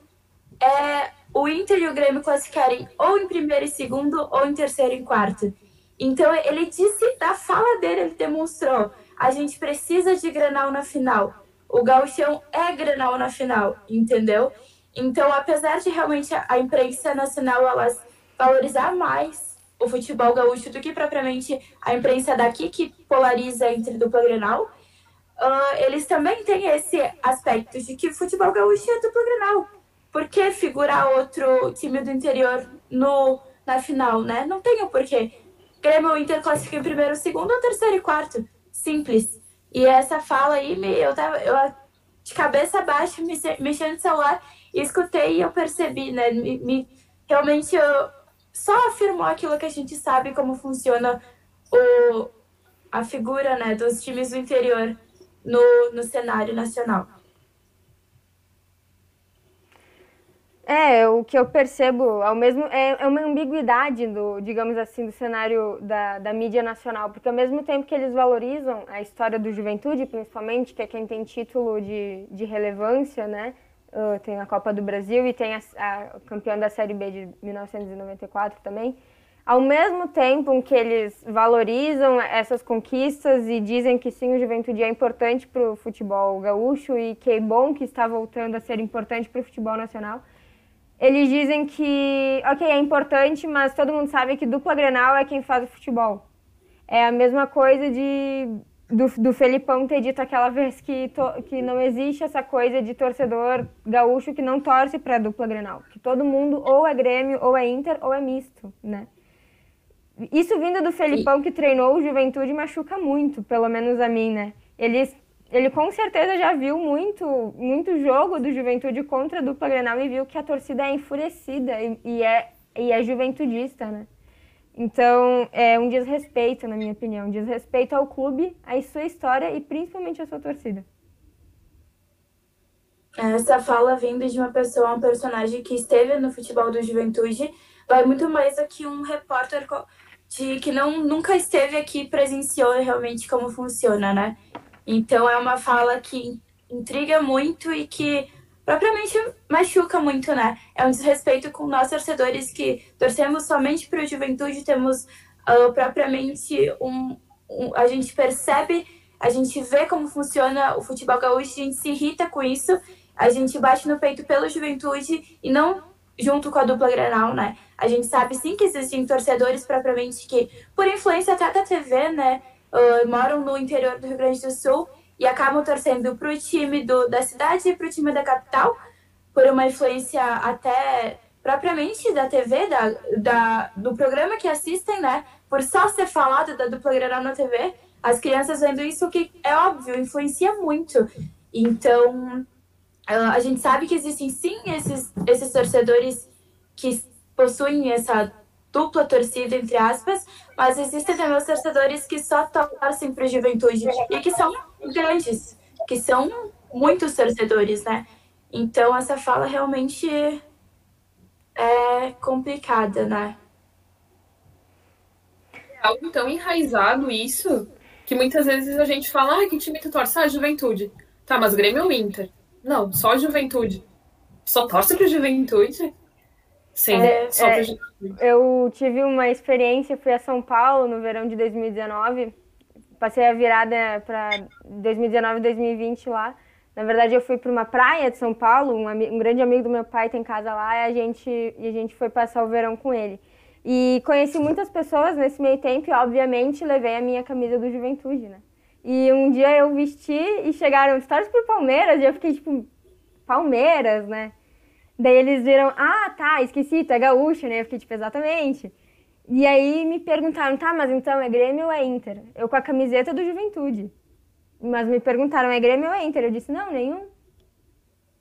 é o Inter e o Grêmio classificarem ou em primeiro e segundo ou em terceiro e quarto. Então ele disse, da fala dele, ele demonstrou, a gente precisa de Grenal na final. O gauchão é Grenal na final, entendeu? Então, apesar de realmente a imprensa nacional elas valorizar mais o futebol gaúcho do que propriamente a imprensa daqui que polariza entre dupla Grenal. Uh, eles também têm esse aspecto de que o futebol gaúcho é dupla Grenal. Por que figurar outro time do interior no, na final, né? Não tem o porquê. Grêmio Inter classifica em primeiro, segundo, terceiro e quarto. Simples. E essa fala aí, me, eu tava eu, de cabeça baixa, me, mexendo no celular, escutei e eu percebi, né? Me, me realmente eu, só afirmou aquilo que a gente sabe como funciona o, a figura né, dos times do interior no, no cenário nacional. É, o que eu percebo ao mesmo é, é uma ambiguidade do, digamos assim, do cenário da, da mídia nacional, porque ao mesmo tempo que eles valorizam a história do Juventude, principalmente, que é quem tem título de, de relevância, né, Uh, tem a Copa do Brasil e tem a, a campeã da Série B de 1994 também. Ao mesmo tempo em que eles valorizam essas conquistas e dizem que sim, o Juventude é importante para o futebol gaúcho e que é bom que está voltando a ser importante para o futebol nacional, eles dizem que, ok, é importante, mas todo mundo sabe que dupla Grenal é quem faz o futebol. É a mesma coisa de do, do Felipão ter dito aquela vez que, to, que não existe essa coisa de torcedor gaúcho que não torce para a dupla Grenal. Que todo mundo ou é Grêmio, ou é Inter, ou é misto, né? Isso vindo do Felipão que treinou o Juventude machuca muito, pelo menos a mim, né? Ele, ele com certeza já viu muito, muito jogo do Juventude contra a dupla Grenal e viu que a torcida é enfurecida e, e é, e é juventudista, né? Então, é um desrespeito, na minha opinião, um desrespeito ao clube, à sua história e principalmente à sua torcida. Essa fala vindo de uma pessoa, um personagem que esteve no futebol do Juventude, vai muito mais do que um repórter de que não nunca esteve aqui presenciou realmente como funciona, né? Então é uma fala que intriga muito e que propriamente machuca muito, né? É um desrespeito com nós torcedores que torcemos somente para o juventude, temos uh, propriamente um, um, A gente percebe, a gente vê como funciona o futebol gaúcho, a gente se irrita com isso, a gente bate no peito pela juventude e não junto com a dupla Grenal, né? A gente sabe sim que existem torcedores propriamente que, por influência até da TV, né, uh, moram no interior do Rio Grande do Sul e acabam torcendo para o time do, da cidade e para o time da capital, por uma influência até propriamente da TV, da, da, do programa que assistem, né? Por só ser falado da dupla Granal na TV, as crianças vendo isso, que é óbvio, influencia muito. Então, a gente sabe que existem sim esses, esses torcedores que possuem essa dupla torcida, entre aspas, mas existem também os torcedores que só torcem para a juventude e que são grandes, que são muitos torcedores, né? Então essa fala realmente é complicada, né? É algo tão enraizado isso que muitas vezes a gente fala, ah, que time tu torce? Ah, juventude. Tá, mas Grêmio ou Inter? Não, só juventude. Só torce pra juventude? Sim, é, só é, Eu tive uma experiência, fui a São Paulo no verão de 2019, passei a virada para 2019 2020 lá. Na verdade, eu fui para uma praia de São Paulo, um, um, grande amigo do meu pai tem casa lá, e a gente, e a gente foi passar o verão com ele. E conheci muitas pessoas nesse meio tempo e, obviamente, levei a minha camisa do Juventude, né? E um dia eu vesti e chegaram histórias por Palmeiras e eu fiquei tipo, Palmeiras, né? Daí eles viram, ah, tá, esqueci, tu é gaúcho, né? Eu fiquei tipo, exatamente. E aí me perguntaram, tá, mas então é Grêmio ou é Inter? Eu com a camiseta do Juventude. Mas me perguntaram, é Grêmio ou é Inter? Eu disse, não, nenhum.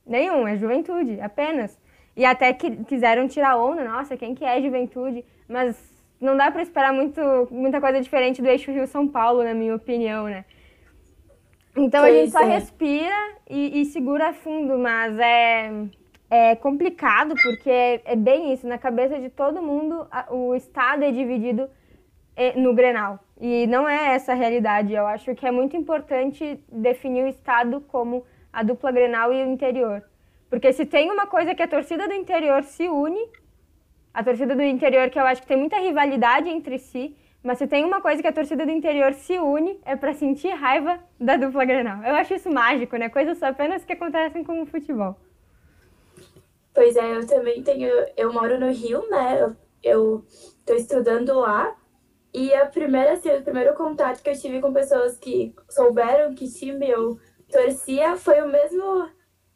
Nenhum, é Juventude, apenas. E até que quiseram tirar onda, nossa, quem que é Juventude? Mas não dá para esperar muito, muita coisa diferente do eixo Rio-São Paulo, na minha opinião, né? Então pois a gente só é. respira e, e segura fundo, mas é é complicado porque é, é, bem isso, na cabeça de todo mundo o estado é dividido é, no Grenal. E não é essa a realidade. Eu acho que é muito importante definir o estado como a dupla Grenal e o interior. Porque se tem uma coisa que a torcida do interior se une, a torcida do interior que eu acho que tem muita rivalidade entre si, mas se tem uma coisa que a torcida do interior se une é para sentir raiva da dupla Grenal. Eu acho isso mágico, né? Coisas apenas que acontecem com o futebol. Pois é, eu também tenho. Eu moro no Rio, né? Eu, eu tô estudando lá. E a primeira, assim, o primeiro contato que eu tive com pessoas que souberam que time eu torcia foi o mesmo.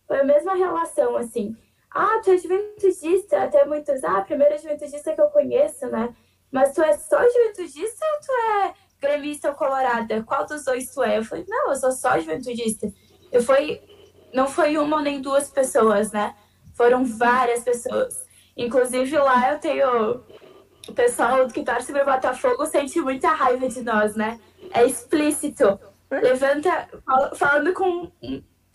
Foi a mesma relação, assim. Ah, tu é juventudista, até muitos, ah, a primeira juventudista que eu conheço, né? Mas tu é só juventudista ou tu é gremista ou colorada? Qual dos dois tu é? Eu falei, não, eu sou só juventudista. Eu fui, não foi uma nem duas pessoas, né? Foram várias pessoas. Inclusive lá eu tenho. O pessoal que torce pro Botafogo sente muita raiva de nós, né? É explícito. Levanta, falando com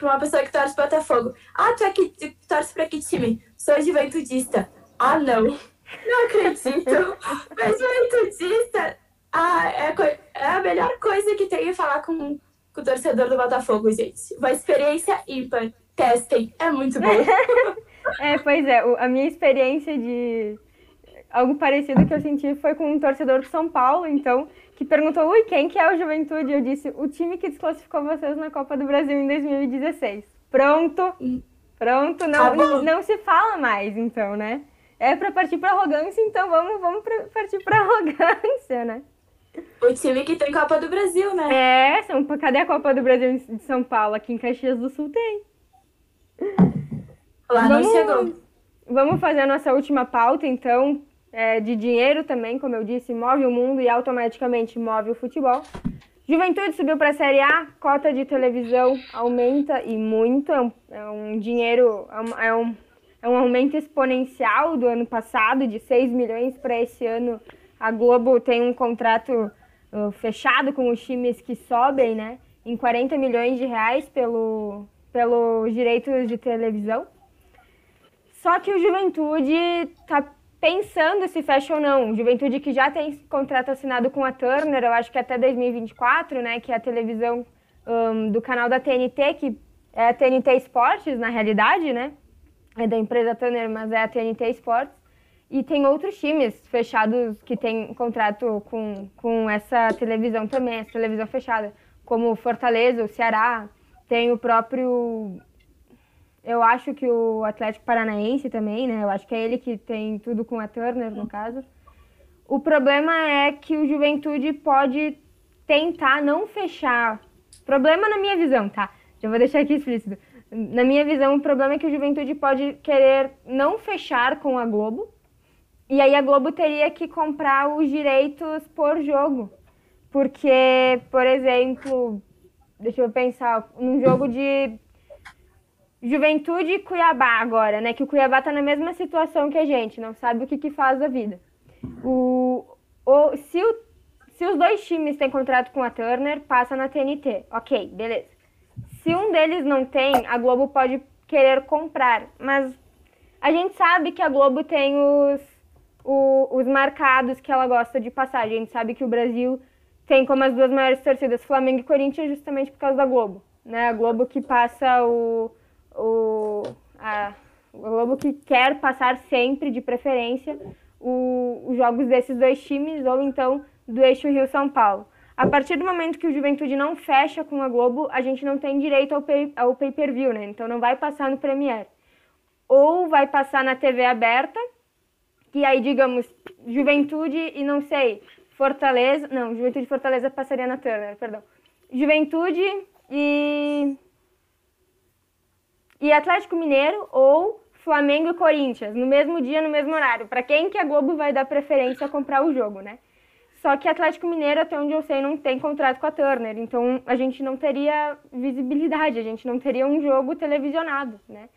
uma pessoa que torce pro Botafogo. Ah, tu é que tu torce pra que time? Sou juventudista. Ah, não. Não acredito. (laughs) Mas juventudista ah, é, é a melhor coisa que tem é falar com, com o torcedor do Botafogo, gente. Uma experiência ímpar. Testem, é muito bom. (laughs) É, pois é, a minha experiência de algo parecido que eu senti foi com um torcedor de São Paulo, então, que perguntou, ui, quem que é o Juventude? Eu disse, o time que desclassificou vocês na Copa do Brasil em 2016. Pronto, pronto, não, tá não se fala mais, então, né? É para partir para arrogância, então vamos, vamos pra, partir para (laughs) arrogância, né? O time que tem Copa do Brasil, né? É, são, cadê a Copa do Brasil de São Paulo? Aqui em Caxias do Sul tem. Lá vamos, não chegou. Vamos fazer a nossa última pauta, então, é, de dinheiro também, como eu disse, move o mundo e automaticamente move o futebol. Juventude subiu para a Série A, cota de televisão aumenta e muito, é um, é um dinheiro, é um, é um aumento exponencial do ano passado, de 6 milhões para esse ano. A Globo tem um contrato uh, fechado com os times que sobem, né, em 40 milhões de reais pelo, pelos direitos de televisão. Só que o Juventude está pensando se fecha ou não. Juventude que já tem contrato assinado com a Turner, eu acho que até 2024, né? Que é a televisão um, do canal da TNT, que é a TNT Esportes, na realidade, né? É da empresa Turner, mas é a TNT Esportes. E tem outros times fechados que têm contrato com, com essa televisão também, essa televisão fechada, como Fortaleza, o Ceará, tem o próprio eu acho que o Atlético Paranaense também, né? Eu acho que é ele que tem tudo com a Turner, no caso. O problema é que o Juventude pode tentar não fechar. Problema na minha visão, tá? Já vou deixar aqui explícito. Na minha visão, o problema é que o Juventude pode querer não fechar com a Globo. E aí a Globo teria que comprar os direitos por jogo. Porque, por exemplo, deixa eu pensar, num jogo de Juventude e Cuiabá agora, né? Que o Cuiabá tá na mesma situação que a gente, não sabe o que, que faz da vida. O, o, se, o, se os dois times têm contrato com a Turner, passa na TNT. Ok, beleza. Se um deles não tem, a Globo pode querer comprar. Mas a gente sabe que a Globo tem os, o, os marcados que ela gosta de passar. A gente sabe que o Brasil tem como as duas maiores torcidas, Flamengo e Corinthians, justamente por causa da Globo. Né? A Globo que passa o o, a, A Globo que quer passar sempre, de preferência, o, os jogos desses dois times ou então do eixo Rio-São Paulo. A partir do momento que o Juventude não fecha com a Globo, a gente não tem direito ao pay, ao pay per view, né? Então não vai passar no Premiere. Ou vai passar na TV aberta, que aí, digamos, Juventude e não sei, Fortaleza. Não, Juventude e Fortaleza passaria na Turner, perdão. Juventude e. E Atlético Mineiro ou Flamengo e Corinthians, no mesmo dia, no mesmo horário. Para quem que a Globo vai dar preferência a comprar o jogo, né? Só que Atlético Mineiro, até onde eu sei, não tem contrato com a Turner. Então a gente não teria visibilidade, a gente não teria um jogo televisionado, né?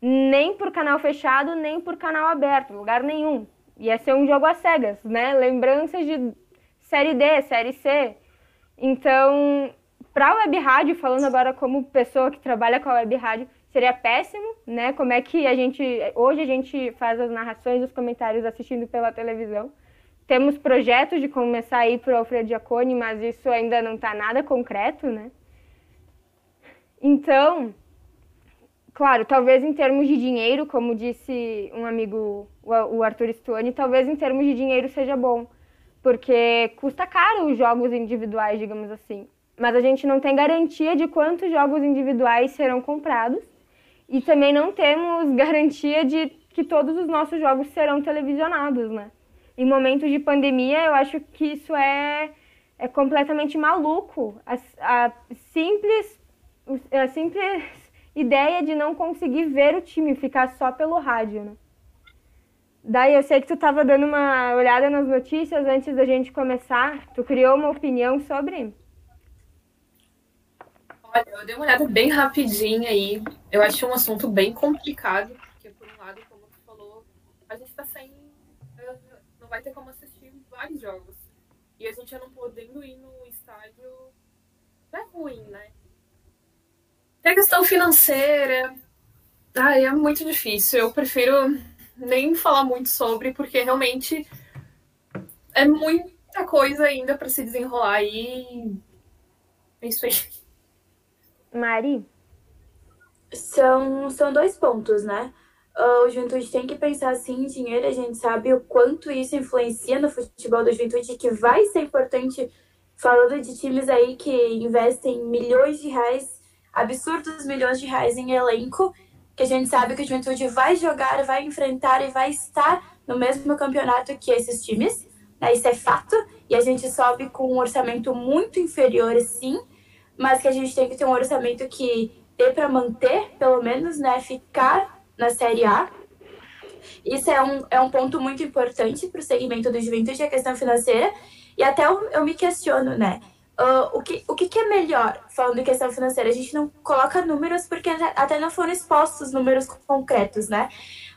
Nem por canal fechado, nem por canal aberto, lugar nenhum. Ia ser um jogo às cegas, né? Lembranças de Série D, Série C. Então, para a web rádio, falando agora como pessoa que trabalha com a web rádio, seria péssimo, né? Como é que a gente hoje a gente faz as narrações, os comentários assistindo pela televisão. Temos projetos de começar a ir para o Alfredo Giacone, mas isso ainda não está nada concreto, né? Então, claro, talvez em termos de dinheiro, como disse um amigo, o Arthur Stuani, talvez em termos de dinheiro seja bom porque custa caro os jogos individuais, digamos assim. Mas a gente não tem garantia de quantos jogos individuais serão comprados e também não temos garantia de que todos os nossos jogos serão televisionados, né? Em momentos de pandemia, eu acho que isso é, é completamente maluco. A, a, simples, a simples ideia de não conseguir ver o time, ficar só pelo rádio, né? Daí eu sei que tu estava dando uma olhada nas notícias antes da gente começar. Tu criou uma opinião sobre? Olha, eu dei uma olhada bem rapidinha aí. Eu achei um assunto bem complicado, porque por um lado, como tu falou, a gente está sem. Não vai ter como assistir vários jogos. E a gente já não podendo ir no estádio é ruim, né? Tem a questão financeira. Ai, é muito difícil. Eu prefiro nem falar muito sobre, porque realmente é muita coisa ainda para se desenrolar aí. É isso aí. Mari? São, são dois pontos, né? Uh, o Juventude tem que pensar assim em dinheiro, a gente sabe o quanto isso influencia no futebol do Juventude, que vai ser importante, falando de times aí que investem milhões de reais, absurdos milhões de reais em elenco, que a gente sabe que o Juventude vai jogar, vai enfrentar e vai estar no mesmo campeonato que esses times. Né? Isso é fato. E a gente sobe com um orçamento muito inferior, sim, mas que a gente tem que ter um orçamento que dê para manter, pelo menos, né? Ficar na Série A. Isso é um, é um ponto muito importante para o segmento do Juventude, a questão financeira. E até eu, eu me questiono, né? Uh, o que, o que, que, é melhor, falando em questão financeira? A gente não coloca números porque até não foram expostos números concretos, né?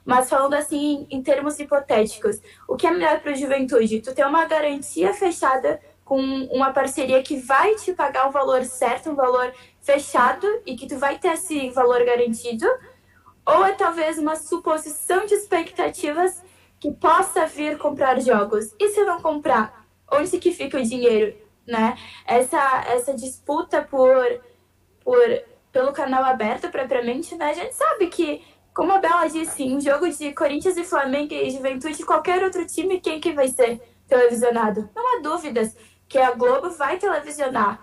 Mas falando assim, em termos hipotéticos, o que é melhor para a juventude? Tu ter uma garantia fechada com uma parceria que vai te pagar o valor certo, um valor fechado e que tu vai ter esse valor garantido? Ou é talvez uma suposição de expectativas que possa vir comprar jogos? E se não comprar, onde que fica o dinheiro? né? Essa, essa disputa por, por, pelo canal aberto propriamente, né? A gente sabe que, como a Bela disse, um jogo de Corinthians e Flamengo e Juventude, qualquer outro time, quem que vai ser televisionado? Não há dúvidas que a Globo vai televisionar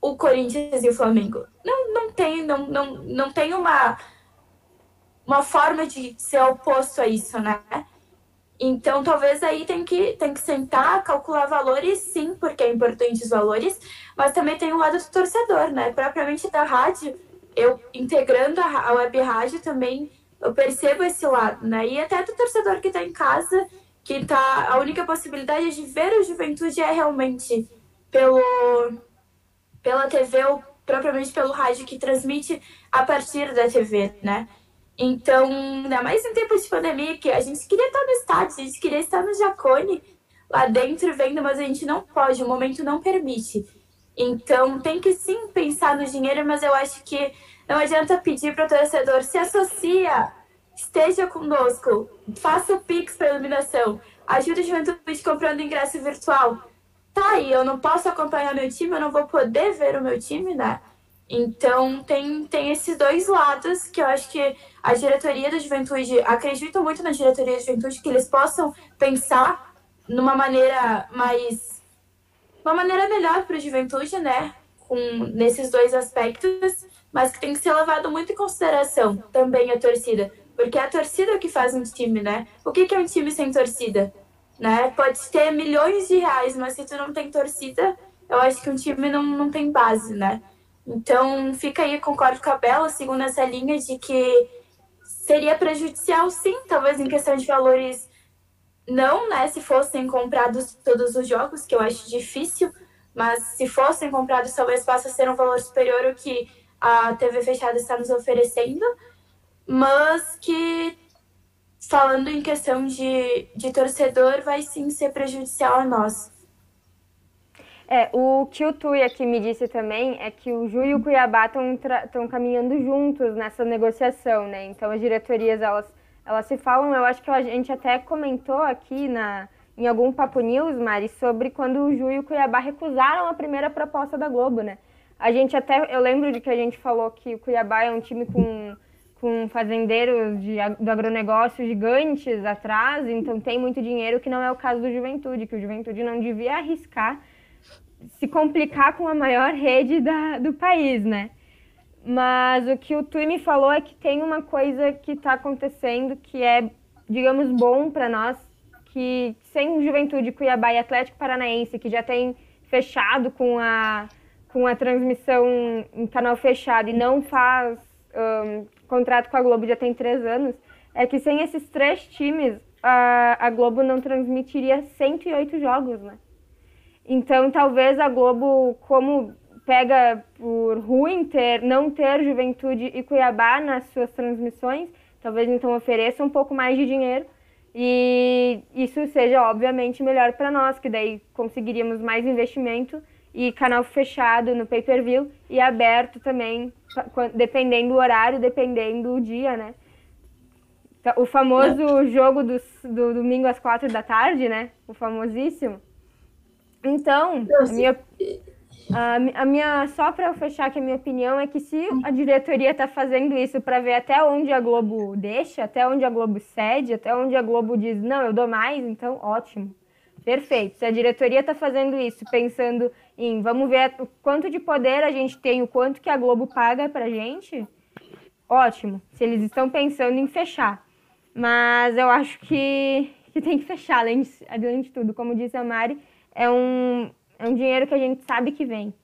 o Corinthians e o Flamengo. Não, não tem, não, não, não tem uma, uma forma de ser oposto a isso, né? Então, talvez aí tem que, tem que sentar, calcular valores, sim, porque é importante os valores, mas também tem o lado do torcedor, né? Propriamente da rádio, eu integrando a, web rádio também, eu percebo esse lado, né? E até do torcedor que está em casa, que tá. A única possibilidade de ver a juventude é realmente pelo, pela TV ou propriamente pelo rádio que transmite a partir da TV, né? Então, ainda mais em tempos de pandemia, que a gente queria estar no estádio, a gente queria estar no Jacone, lá dentro vendo, mas a gente não pode, o momento não permite. Então, tem que sim pensar no dinheiro, mas eu acho que não adianta pedir para o torcedor se associa, esteja conosco, faça o Pix para iluminação, ajude a juventude comprando ingresso virtual. Tá aí, eu não posso acompanhar meu time, eu não vou poder ver o meu time, né? Então tem, tem esses dois lados que eu acho que a diretoria da juventude, acredito muito na diretoria da juventude, que eles possam pensar numa maneira mais. uma maneira melhor para a juventude, né? Com, nesses dois aspectos, mas que tem que ser levado muito em consideração também a torcida. Porque é a torcida que faz um time, né? O que, que é um time sem torcida? Né? Pode ter milhões de reais, mas se tu não tem torcida, eu acho que um time não, não tem base, né? Então, fica aí, concordo com a Bela, segundo essa linha de que seria prejudicial, sim, talvez em questão de valores, não, né? Se fossem comprados todos os jogos, que eu acho difícil, mas se fossem comprados, talvez possa ser um valor superior ao que a TV fechada está nos oferecendo mas que falando em questão de, de torcedor, vai sim ser prejudicial a nós. É, o que o Tui aqui me disse também é que o Ju e o Cuiabá estão caminhando juntos nessa negociação, né? Então as diretorias elas, elas se falam, eu acho que a gente até comentou aqui na, em algum Papo News, Mari, sobre quando o Ju e o Cuiabá recusaram a primeira proposta da Globo, né? A gente até, eu lembro de que a gente falou que o Cuiabá é um time com com fazendeiros de, do agronegócio gigantes atrás, então tem muito dinheiro, que não é o caso do Juventude, que o Juventude não devia arriscar se complicar com a maior rede da, do país, né? Mas o que o Tui me falou é que tem uma coisa que está acontecendo que é, digamos, bom para nós, que sem Juventude, Cuiabá e Atlético Paranaense, que já tem fechado com a, com a transmissão em canal fechado e não faz um, contrato com a Globo já tem três anos, é que sem esses três times, a, a Globo não transmitiria 108 jogos, né? Então, talvez a Globo, como pega por ruim ter, não ter Juventude e Cuiabá nas suas transmissões, talvez então ofereça um pouco mais de dinheiro e isso seja obviamente melhor para nós, que daí conseguiríamos mais investimento e canal fechado no pay-per-view e aberto também, dependendo do horário, dependendo do dia, né? Então, o famoso é. jogo do, do domingo às quatro da tarde, né? O famosíssimo. Então, a minha, a, a minha só para fechar aqui a minha opinião é que se a diretoria está fazendo isso para ver até onde a Globo deixa, até onde a Globo cede, até onde a Globo diz não, eu dou mais, então ótimo. Perfeito. Se a diretoria está fazendo isso pensando em vamos ver o quanto de poder a gente tem, o quanto que a Globo paga para gente, ótimo. Se eles estão pensando em fechar. Mas eu acho que, que tem que fechar, além de, além de tudo. Como disse a Mari, é um, é um dinheiro que a gente sabe que vem.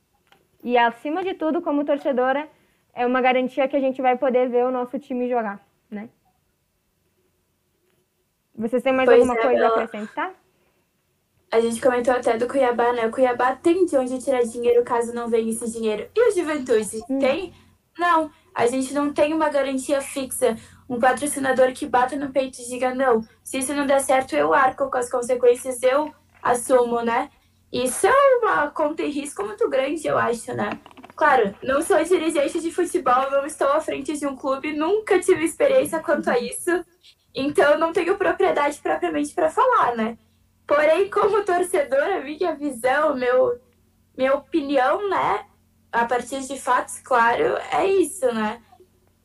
E acima de tudo, como torcedora, é uma garantia que a gente vai poder ver o nosso time jogar, né? Vocês têm mais pois alguma é, coisa a acrescentar? A gente comentou até do Cuiabá, né? O Cuiabá tem de onde tirar dinheiro caso não venha esse dinheiro. E o Juventude? Hum. Tem? Não. A gente não tem uma garantia fixa, um patrocinador que bata no peito e diga: não, se isso não der certo, eu arco com as consequências, eu assumo, né? Isso é uma conta em risco muito grande, eu acho, né? Claro, não sou dirigente de futebol, não estou à frente de um clube, nunca tive experiência quanto a isso, então não tenho propriedade propriamente para falar, né? Porém, como torcedora, minha visão, meu, minha opinião, né? A partir de fatos, claro, é isso, né?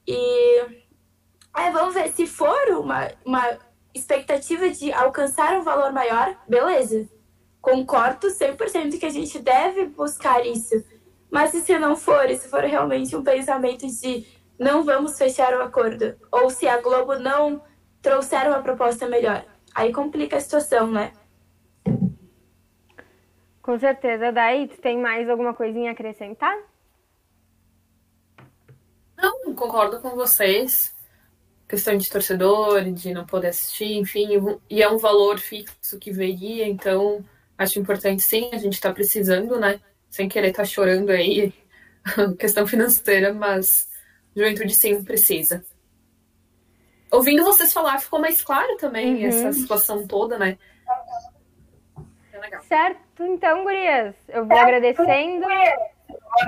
E é, vamos ver, se for uma, uma expectativa de alcançar um valor maior, beleza. Concordo 100% que a gente deve buscar isso. Mas e se não for, se for realmente um pensamento de não vamos fechar o acordo, ou se a Globo não trouxer uma proposta melhor, aí complica a situação, né? Com certeza. Daí, tu tem mais alguma coisinha a acrescentar? Não, concordo com vocês. Questão de torcedor, de não poder assistir, enfim, e é um valor fixo que veria, então acho importante sim, a gente está precisando, né? Sem querer estar tá chorando aí, (laughs) questão financeira, mas juventude sim precisa. Ouvindo vocês falar, ficou mais claro também uhum. essa situação toda, né? Legal. Certo, então, gurias, eu vou agradecendo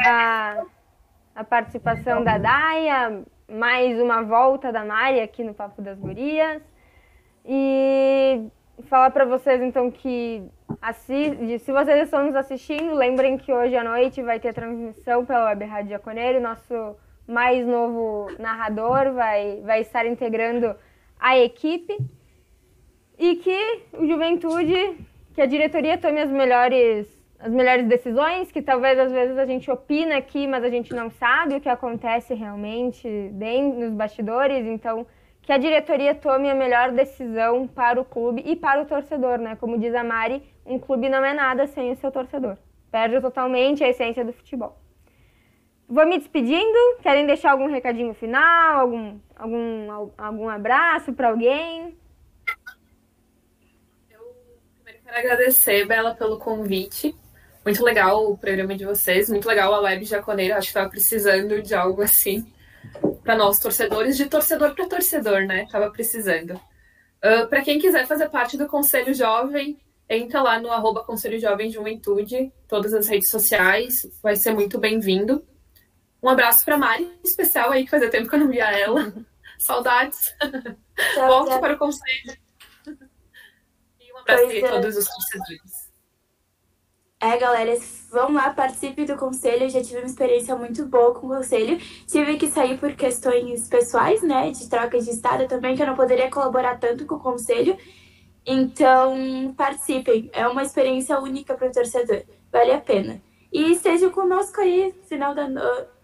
a, a participação da Daia, mais uma volta da Mari aqui no Papo das Gurias. E falar para vocês então que assiste, se vocês estão nos assistindo, lembrem que hoje à noite vai ter transmissão pela Web Rádio Jaconeiro, nosso mais novo narrador vai, vai estar integrando a equipe e que o Juventude, que a diretoria tome as melhores as melhores decisões, que talvez às vezes a gente opina aqui, mas a gente não sabe o que acontece realmente dentro nos bastidores, então que a diretoria tome a melhor decisão para o clube e para o torcedor, né? Como diz a Mari, um clube não é nada sem o seu torcedor. Perde totalmente a essência do futebol. Vou me despedindo. Querem deixar algum recadinho final? Algum, algum, algum abraço para alguém? Eu primeiro quero agradecer, Bela, pelo convite. Muito legal o programa de vocês, muito legal a Web Jaconeira. Acho que estava precisando de algo assim para nós torcedores, de torcedor para torcedor, né? Tava precisando. Uh, para quem quiser fazer parte do Conselho Jovem, entra lá no arroba Conselho Jovem Juventude, todas as redes sociais, vai ser muito bem-vindo. Um abraço para Mari, especial aí, que fazia tempo que eu não via ela. (laughs) Saudades. Tchau, Volte tchau. para o Conselho. E um abraço a é. todos os torcedores. É, galera, vão lá, participe do conselho. Eu já tive uma experiência muito boa com o conselho. Tive que sair por questões pessoais, né? De troca de estado também, que eu não poderia colaborar tanto com o conselho. Então, participem. É uma experiência única para o torcedor. Vale a pena. E estejam conosco aí, final da,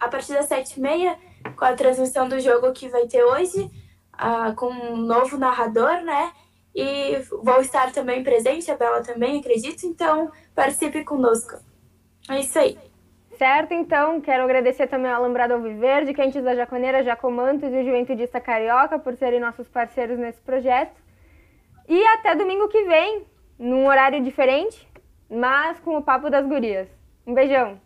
a partir das sete e meia, com a transmissão do jogo que vai ter hoje, uh, com um novo narrador, né? E vou estar também presente, a Bela também, acredito. Então, participe conosco. É isso aí. Certo, então, quero agradecer também ao Alambrado Alviverde, Quentes da Jaconeira, Jacomantos e o Juventudista Carioca por serem nossos parceiros nesse projeto. E até domingo que vem, num horário diferente, mas com o Papo das Gurias. Um beijão!